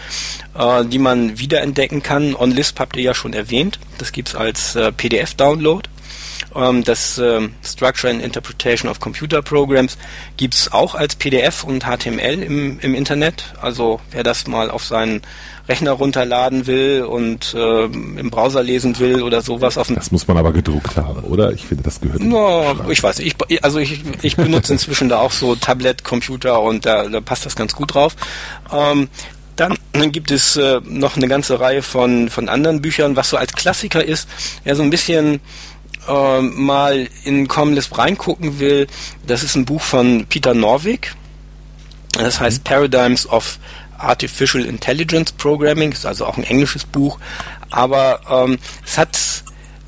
äh, die man wiederentdecken kann. On Lisp habt ihr ja schon erwähnt. Das gibt's als äh, PDF-Download. Ähm, das ähm, Structure and Interpretation of Computer Programs gibt's auch als PDF und HTML im, im Internet. Also wer das mal auf seinen Rechner runterladen will und äh, im Browser lesen will oder sowas auf Das muss man aber gedruckt haben, oder? Ich finde, das gehört. No, ich weiß, ich, also ich, ich benutze inzwischen da auch so Tablet-Computer und da, da passt das ganz gut drauf. Ähm, dann, dann gibt es äh, noch eine ganze Reihe von, von anderen Büchern, was so als Klassiker ist, ja so ein bisschen äh, mal in Comlisp reingucken will. Das ist ein Buch von Peter Norvig. Das heißt Paradigms of Artificial Intelligence Programming, ist also auch ein englisches Buch, aber ähm, es hat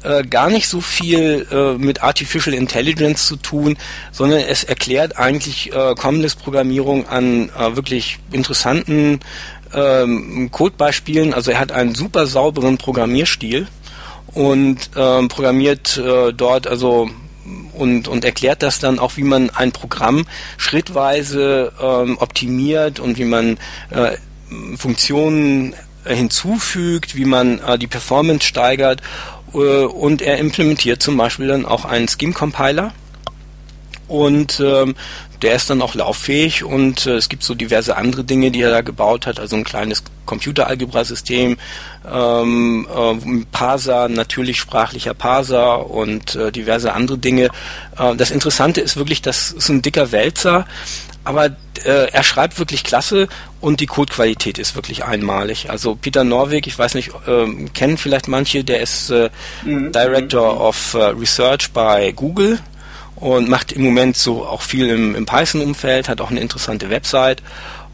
äh, gar nicht so viel äh, mit Artificial Intelligence zu tun, sondern es erklärt eigentlich äh, Commonlist-Programmierung an äh, wirklich interessanten ähm, Codebeispielen. Also er hat einen super sauberen Programmierstil und ähm, programmiert äh, dort also und, und erklärt das dann auch, wie man ein Programm schrittweise ähm, optimiert und wie man äh, Funktionen hinzufügt, wie man äh, die Performance steigert äh, und er implementiert zum Beispiel dann auch einen Scheme-Compiler und ähm, der ist dann auch lauffähig und äh, es gibt so diverse andere Dinge, die er da gebaut hat, also ein kleines Computeralgebra-System, ähm, äh, Parser, natürlich sprachlicher Parser und äh, diverse andere Dinge. Äh, das Interessante ist wirklich, das ist ein dicker Wälzer, aber äh, er schreibt wirklich klasse und die Codequalität ist wirklich einmalig. Also Peter Norwig, ich weiß nicht, äh, kennen vielleicht manche, der ist äh, mhm. Director of äh, Research bei Google und macht im Moment so auch viel im, im Python-Umfeld, hat auch eine interessante Website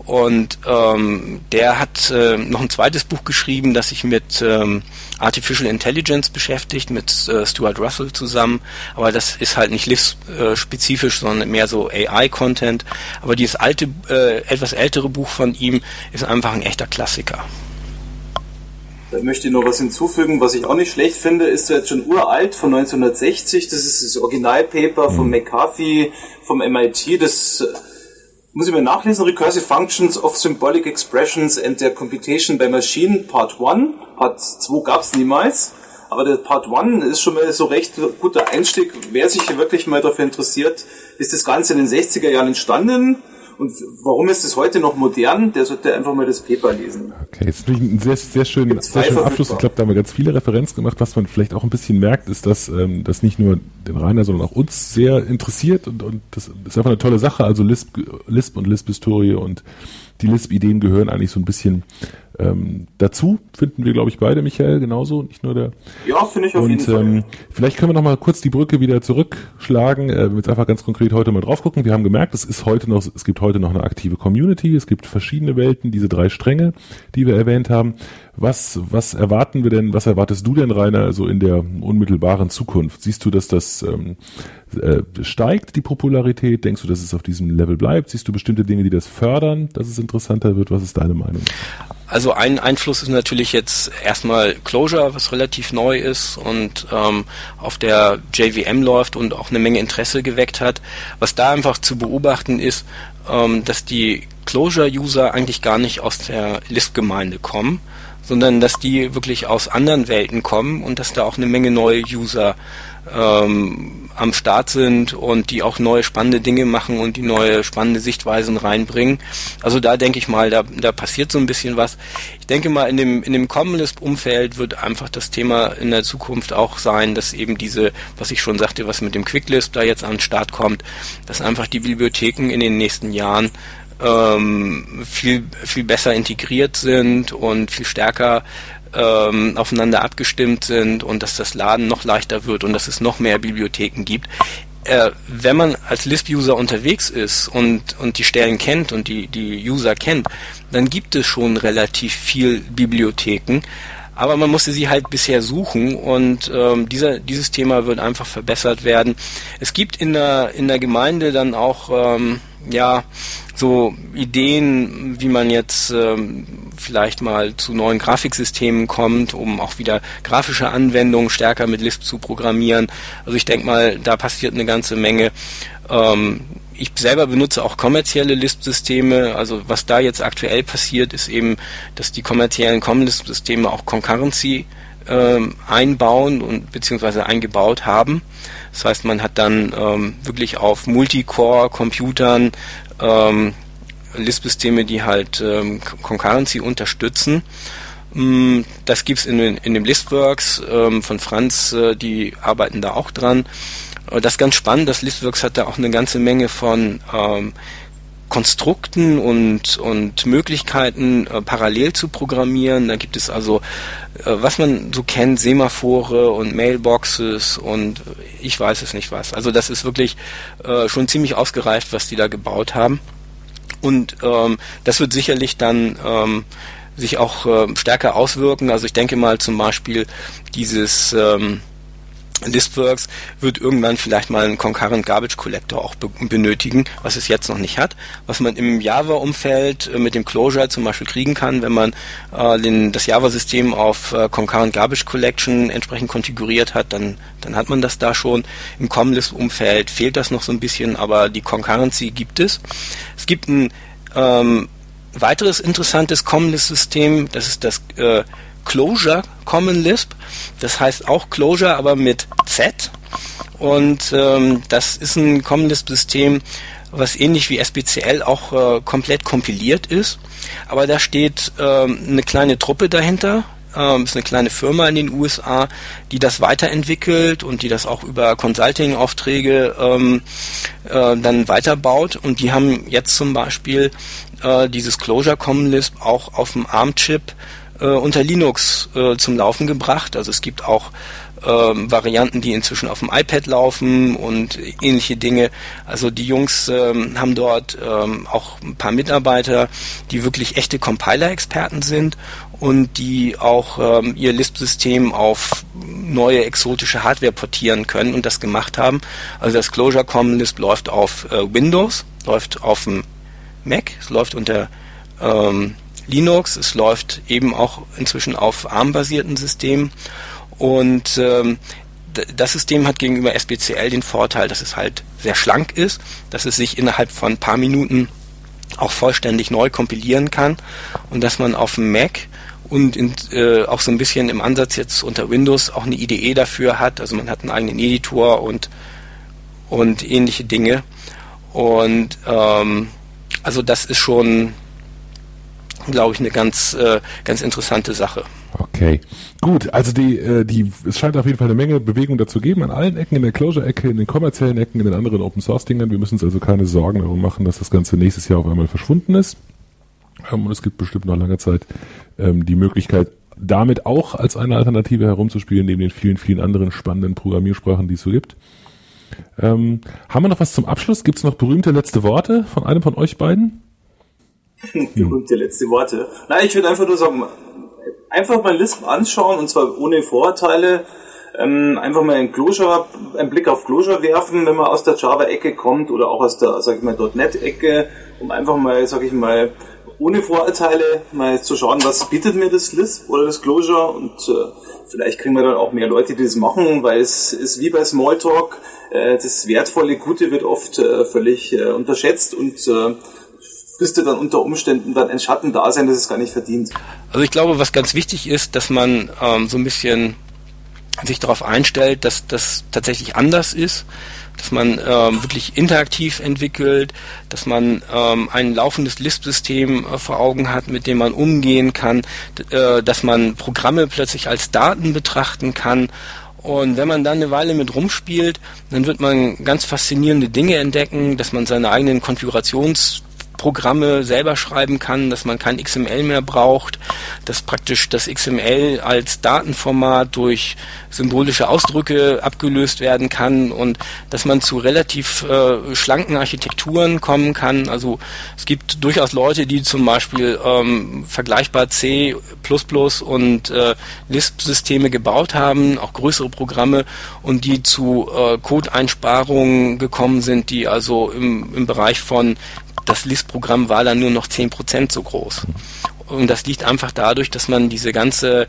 und ähm, der hat äh, noch ein zweites Buch geschrieben, das sich mit ähm, Artificial Intelligence beschäftigt, mit äh, Stuart Russell zusammen. Aber das ist halt nicht LIFS-spezifisch, sondern mehr so AI-Content. Aber dieses alte, äh, etwas ältere Buch von ihm ist einfach ein echter Klassiker. Da möchte ich noch was hinzufügen, was ich auch nicht schlecht finde, ist jetzt schon uralt von 1960. Das ist das Originalpaper von McCarthy vom MIT. Das muss ich mir nachlesen. Recursive Functions of Symbolic Expressions and their Computation by Machine Part 1. Part 2 gab es niemals. Aber der Part 1 ist schon mal so recht guter Einstieg. Wer sich hier wirklich mal dafür interessiert, ist das Ganze in den 60er Jahren entstanden und warum ist es heute noch modern? Der sollte einfach mal das Paper lesen. Okay, jetzt natürlich ein sehr, sehr, schön, sehr schöner Abschluss. Ich glaube, da haben wir ganz viele Referenzen gemacht. Was man vielleicht auch ein bisschen merkt, ist, dass ähm, das nicht nur den Rainer, sondern auch uns sehr interessiert und, und das ist einfach eine tolle Sache. Also Lisp, Lisp und Lisp-Historie und die Lisp-Ideen gehören eigentlich so ein bisschen ähm, dazu finden wir, glaube ich, beide, Michael, genauso, nicht nur der. Ja, finde ich auf und, jeden Fall. Ähm, vielleicht können wir noch mal kurz die Brücke wieder zurückschlagen, äh, wenn wir jetzt einfach ganz konkret heute mal drauf gucken. Wir haben gemerkt, es ist heute noch, es gibt heute noch eine aktive Community, es gibt verschiedene Welten, diese drei Stränge, die wir erwähnt haben. Was, was erwarten wir denn, was erwartest du denn, Rainer, so in der unmittelbaren Zukunft? Siehst du, dass das ähm, äh, steigt, die Popularität? Denkst du, dass es auf diesem Level bleibt? Siehst du bestimmte Dinge, die das fördern, dass es interessanter wird? Was ist deine Meinung? Also ein Einfluss ist natürlich jetzt erstmal Closure, was relativ neu ist und ähm, auf der JVM läuft und auch eine Menge Interesse geweckt hat. Was da einfach zu beobachten ist, ähm, dass die Closure-User eigentlich gar nicht aus der Lisp-Gemeinde kommen, sondern dass die wirklich aus anderen Welten kommen und dass da auch eine Menge neue User ähm, am Start sind und die auch neue spannende Dinge machen und die neue spannende Sichtweisen reinbringen. Also da denke ich mal, da, da passiert so ein bisschen was. Ich denke mal, in dem, in dem Common Lisp-Umfeld wird einfach das Thema in der Zukunft auch sein, dass eben diese, was ich schon sagte, was mit dem Quick Lisp da jetzt an den Start kommt, dass einfach die Bibliotheken in den nächsten Jahren ähm, viel, viel besser integriert sind und viel stärker ähm, aufeinander abgestimmt sind und dass das Laden noch leichter wird und dass es noch mehr Bibliotheken gibt. Äh, wenn man als Lisp-User unterwegs ist und, und die Stellen kennt und die, die User kennt, dann gibt es schon relativ viel Bibliotheken. aber man musste sie halt bisher suchen und ähm, dieser, dieses Thema wird einfach verbessert werden. Es gibt in der, in der Gemeinde dann auch ähm, ja, so Ideen, wie man jetzt ähm, vielleicht mal zu neuen Grafiksystemen kommt, um auch wieder grafische Anwendungen stärker mit Lisp zu programmieren. Also ich denke mal, da passiert eine ganze Menge. Ähm, ich selber benutze auch kommerzielle Lisp-Systeme. Also was da jetzt aktuell passiert, ist eben, dass die kommerziellen Com-Lisp-Systeme auch Concurrency ähm, einbauen und beziehungsweise eingebaut haben. Das heißt, man hat dann ähm, wirklich auf Multicore-Computern ähm, Lisp-Systeme, die halt ähm, Concurrency unterstützen. Mm, das gibt's in, in dem Listworks ähm, von Franz, äh, die arbeiten da auch dran. Äh, das ist ganz spannend, das Listworks hat da auch eine ganze Menge von ähm, Konstrukten und, und Möglichkeiten äh, parallel zu programmieren. Da gibt es also, äh, was man so kennt, Semaphore und Mailboxes und ich weiß es nicht was. Also das ist wirklich äh, schon ziemlich ausgereift, was die da gebaut haben. Und ähm, das wird sicherlich dann ähm, sich auch äh, stärker auswirken. Also ich denke mal zum Beispiel dieses ähm, Listworks wird irgendwann vielleicht mal einen Concurrent Garbage Collector auch be benötigen, was es jetzt noch nicht hat. Was man im Java-Umfeld äh, mit dem Closure zum Beispiel kriegen kann, wenn man äh, den, das Java-System auf äh, Concurrent Garbage Collection entsprechend konfiguriert hat, dann, dann hat man das da schon. Im Com-List-Umfeld fehlt das noch so ein bisschen, aber die Concurrency gibt es. Es gibt ein ähm, weiteres interessantes Com-List-System, das ist das äh, Closure Common Lisp. Das heißt auch Closure, aber mit Z. Und ähm, das ist ein Common Lisp System, was ähnlich wie SBCL auch äh, komplett kompiliert ist. Aber da steht ähm, eine kleine Truppe dahinter. Ähm, ist eine kleine Firma in den USA, die das weiterentwickelt und die das auch über Consulting-Aufträge ähm, äh, dann weiterbaut. Und die haben jetzt zum Beispiel äh, dieses Closure Common Lisp auch auf dem ARM-Chip äh, unter Linux äh, zum Laufen gebracht. Also es gibt auch ähm, Varianten, die inzwischen auf dem iPad laufen und ähnliche Dinge. Also die Jungs ähm, haben dort ähm, auch ein paar Mitarbeiter, die wirklich echte Compiler-Experten sind und die auch ähm, ihr Lisp-System auf neue exotische Hardware portieren können und das gemacht haben. Also das Closure Common Lisp läuft auf äh, Windows, läuft auf dem Mac, es läuft unter ähm, Linux, es läuft eben auch inzwischen auf ARM-basierten Systemen und ähm, das System hat gegenüber SBCL den Vorteil, dass es halt sehr schlank ist, dass es sich innerhalb von ein paar Minuten auch vollständig neu kompilieren kann und dass man auf dem Mac und in, äh, auch so ein bisschen im Ansatz jetzt unter Windows auch eine IDE dafür hat. Also man hat einen eigenen Editor und, und ähnliche Dinge. Und ähm, also das ist schon glaube ich, eine ganz, äh, ganz interessante Sache. Okay, gut. Also die, äh, die, es scheint auf jeden Fall eine Menge Bewegung dazu geben an allen Ecken, in der Closure-Ecke, in den kommerziellen Ecken, in den anderen Open-Source-Dingern. Wir müssen uns also keine Sorgen darum machen, dass das Ganze nächstes Jahr auf einmal verschwunden ist. Ähm, und es gibt bestimmt noch lange Zeit ähm, die Möglichkeit, damit auch als eine Alternative herumzuspielen, neben den vielen, vielen anderen spannenden Programmiersprachen, die es so gibt. Ähm, haben wir noch was zum Abschluss? Gibt es noch berühmte letzte Worte von einem von euch beiden? *laughs* Berühmte letzte Worte. Nein, ich würde einfach nur sagen, einfach mal Lisp anschauen und zwar ohne Vorurteile. Ähm, einfach mal einen Closure, einen Blick auf Closure werfen, wenn man aus der Java-Ecke kommt oder auch aus der, sag ich mal, .NET-Ecke, um einfach mal, sag ich mal, ohne Vorurteile mal zu schauen, was bietet mir das Lisp oder das Closure und äh, vielleicht kriegen wir dann auch mehr Leute, die das machen, weil es ist wie bei Smalltalk, äh, das wertvolle Gute wird oft äh, völlig äh, unterschätzt und müsste dann unter Umständen dann ein Schatten da sein, dass es gar nicht verdient. Also ich glaube, was ganz wichtig ist, dass man ähm, so ein bisschen sich darauf einstellt, dass das tatsächlich anders ist, dass man ähm, wirklich interaktiv entwickelt, dass man ähm, ein laufendes Lisp-System äh, vor Augen hat, mit dem man umgehen kann, äh, dass man Programme plötzlich als Daten betrachten kann und wenn man dann eine Weile mit rumspielt, dann wird man ganz faszinierende Dinge entdecken, dass man seine eigenen Konfigurations Programme selber schreiben kann, dass man kein XML mehr braucht, dass praktisch das XML als Datenformat durch symbolische Ausdrücke abgelöst werden kann und dass man zu relativ äh, schlanken Architekturen kommen kann. Also es gibt durchaus Leute, die zum Beispiel ähm, vergleichbar C++ und äh, Lisp-Systeme gebaut haben, auch größere Programme und die zu äh, Codeinsparungen gekommen sind, die also im, im Bereich von das Lisp-Programm war dann nur noch 10% so groß. Und das liegt einfach dadurch, dass man diese ganze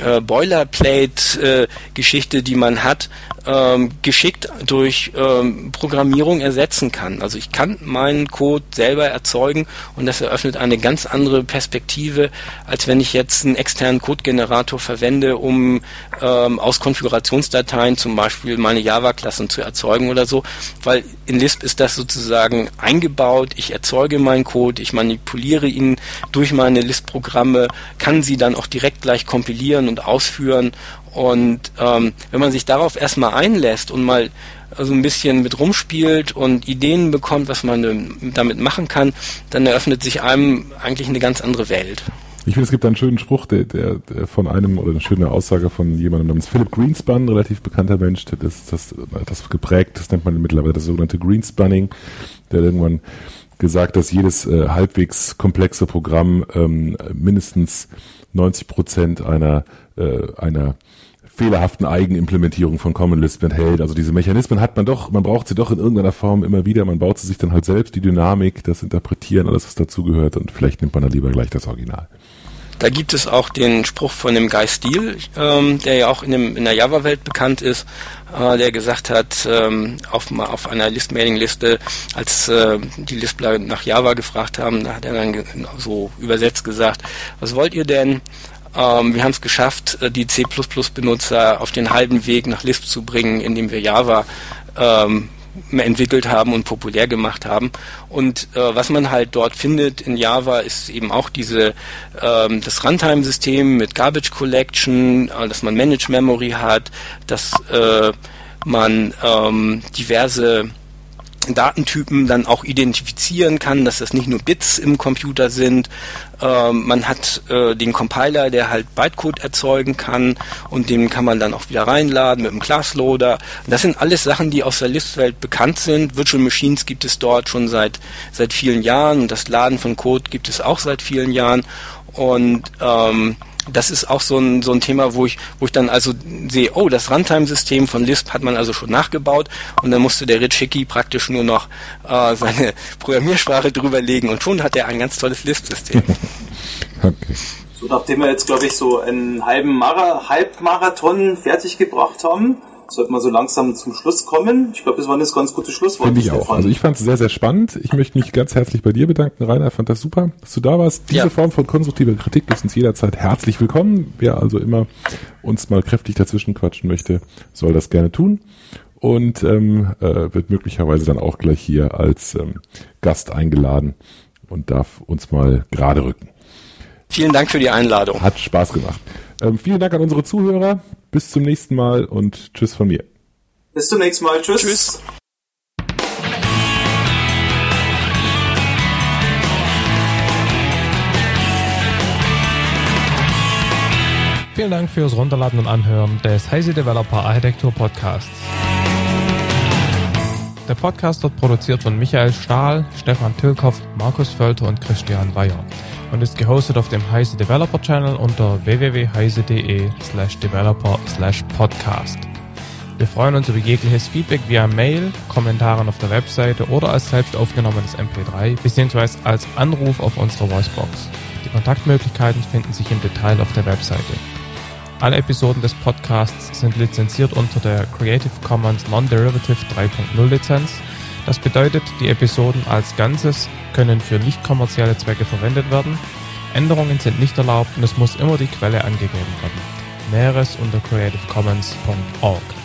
äh, Boilerplate-Geschichte, äh, die man hat, ähm, geschickt durch ähm, Programmierung ersetzen kann. Also ich kann meinen Code selber erzeugen und das eröffnet eine ganz andere Perspektive, als wenn ich jetzt einen externen Codegenerator verwende, um ähm, aus Konfigurationsdateien zum Beispiel meine Java-Klassen zu erzeugen oder so, weil in Lisp ist das sozusagen eingebaut. Ich erzeuge meinen Code, ich manipuliere ihn durch meine Lisp-Programme, kann sie dann auch direkt gleich kompilieren und ausführen und ähm, wenn man sich darauf erstmal einlässt und mal so ein bisschen mit rumspielt und Ideen bekommt, was man damit machen kann, dann eröffnet sich einem eigentlich eine ganz andere Welt. Ich finde, es gibt einen schönen Spruch, der, der, der von einem oder eine schöne Aussage von jemandem namens Philip Greenspan, relativ bekannter Mensch, der das, das, das geprägt, das nennt man mittlerweile das sogenannte Greenspunning, der irgendwann gesagt, dass jedes äh, halbwegs komplexe Programm ähm, mindestens 90 Prozent einer, äh, einer fehlerhaften Eigenimplementierung von Common Lisp enthält. Also diese Mechanismen hat man doch, man braucht sie doch in irgendeiner Form immer wieder. Man baut sie sich dann halt selbst, die Dynamik, das Interpretieren, alles was dazugehört und vielleicht nimmt man dann lieber gleich das Original. Da gibt es auch den Spruch von dem Guy Steele, ähm, der ja auch in, dem, in der Java-Welt bekannt ist, äh, der gesagt hat, ähm, auf, auf einer List-Mailing-Liste, als äh, die Lispler nach Java gefragt haben, da hat er dann so übersetzt gesagt, was wollt ihr denn? Ähm, wir haben es geschafft, äh, die C++-Benutzer auf den halben Weg nach Lisp zu bringen, indem wir Java ähm, entwickelt haben und populär gemacht haben. Und äh, was man halt dort findet in Java ist eben auch diese ähm, das Runtime-System mit Garbage Collection, äh, dass man Managed Memory hat, dass äh, man ähm, diverse Datentypen dann auch identifizieren kann, dass das nicht nur Bits im Computer sind. Ähm, man hat äh, den Compiler, der halt Bytecode erzeugen kann und den kann man dann auch wieder reinladen mit einem Classloader. Das sind alles Sachen, die aus der Listwelt bekannt sind. Virtual Machines gibt es dort schon seit seit vielen Jahren und das Laden von Code gibt es auch seit vielen Jahren und ähm, das ist auch so ein, so ein Thema, wo ich, wo ich dann also sehe, oh, das Runtime-System von Lisp hat man also schon nachgebaut und dann musste der Rich Hickey praktisch nur noch äh, seine *laughs* Programmiersprache drüberlegen und schon hat er ein ganz tolles Lisp-System. *laughs* okay. So, nachdem wir jetzt, glaube ich, so einen halben Mara Halbmarathon fertig gebracht haben, sollte man so langsam zum Schluss kommen. Ich glaube, das war ein ganz gutes Schlusswort. Finde ich auch. Also ich fand es sehr, sehr spannend. Ich möchte mich ganz herzlich bei dir bedanken, Rainer. Fand das super, dass du da warst. Diese ja. Form von konstruktiver Kritik ist uns jederzeit herzlich willkommen. Wer also immer uns mal kräftig dazwischen quatschen möchte, soll das gerne tun. Und ähm, äh, wird möglicherweise dann auch gleich hier als ähm, Gast eingeladen und darf uns mal gerade rücken. Vielen Dank für die Einladung. Hat Spaß gemacht. Ähm, vielen Dank an unsere Zuhörer. Bis zum nächsten Mal und tschüss von mir. Bis zum nächsten Mal. Tschüss. Tschüss. Vielen Dank fürs Runterladen und Anhören des Heise Developer Architektur Podcasts. Der Podcast wird produziert von Michael Stahl, Stefan Tilkoff, Markus Völter und Christian Bayer und ist gehostet auf dem Heise Developer Channel unter www.heise.de slash developer slash podcast. Wir freuen uns über jegliches Feedback via Mail, Kommentaren auf der Webseite oder als selbst aufgenommenes MP3 bzw. als Anruf auf unserer Voicebox. Die Kontaktmöglichkeiten finden sich im Detail auf der Webseite. Alle Episoden des Podcasts sind lizenziert unter der Creative Commons Non-Derivative 3.0 Lizenz das bedeutet, die Episoden als Ganzes können für nicht kommerzielle Zwecke verwendet werden. Änderungen sind nicht erlaubt und es muss immer die Quelle angegeben werden. Näheres unter creativecommons.org.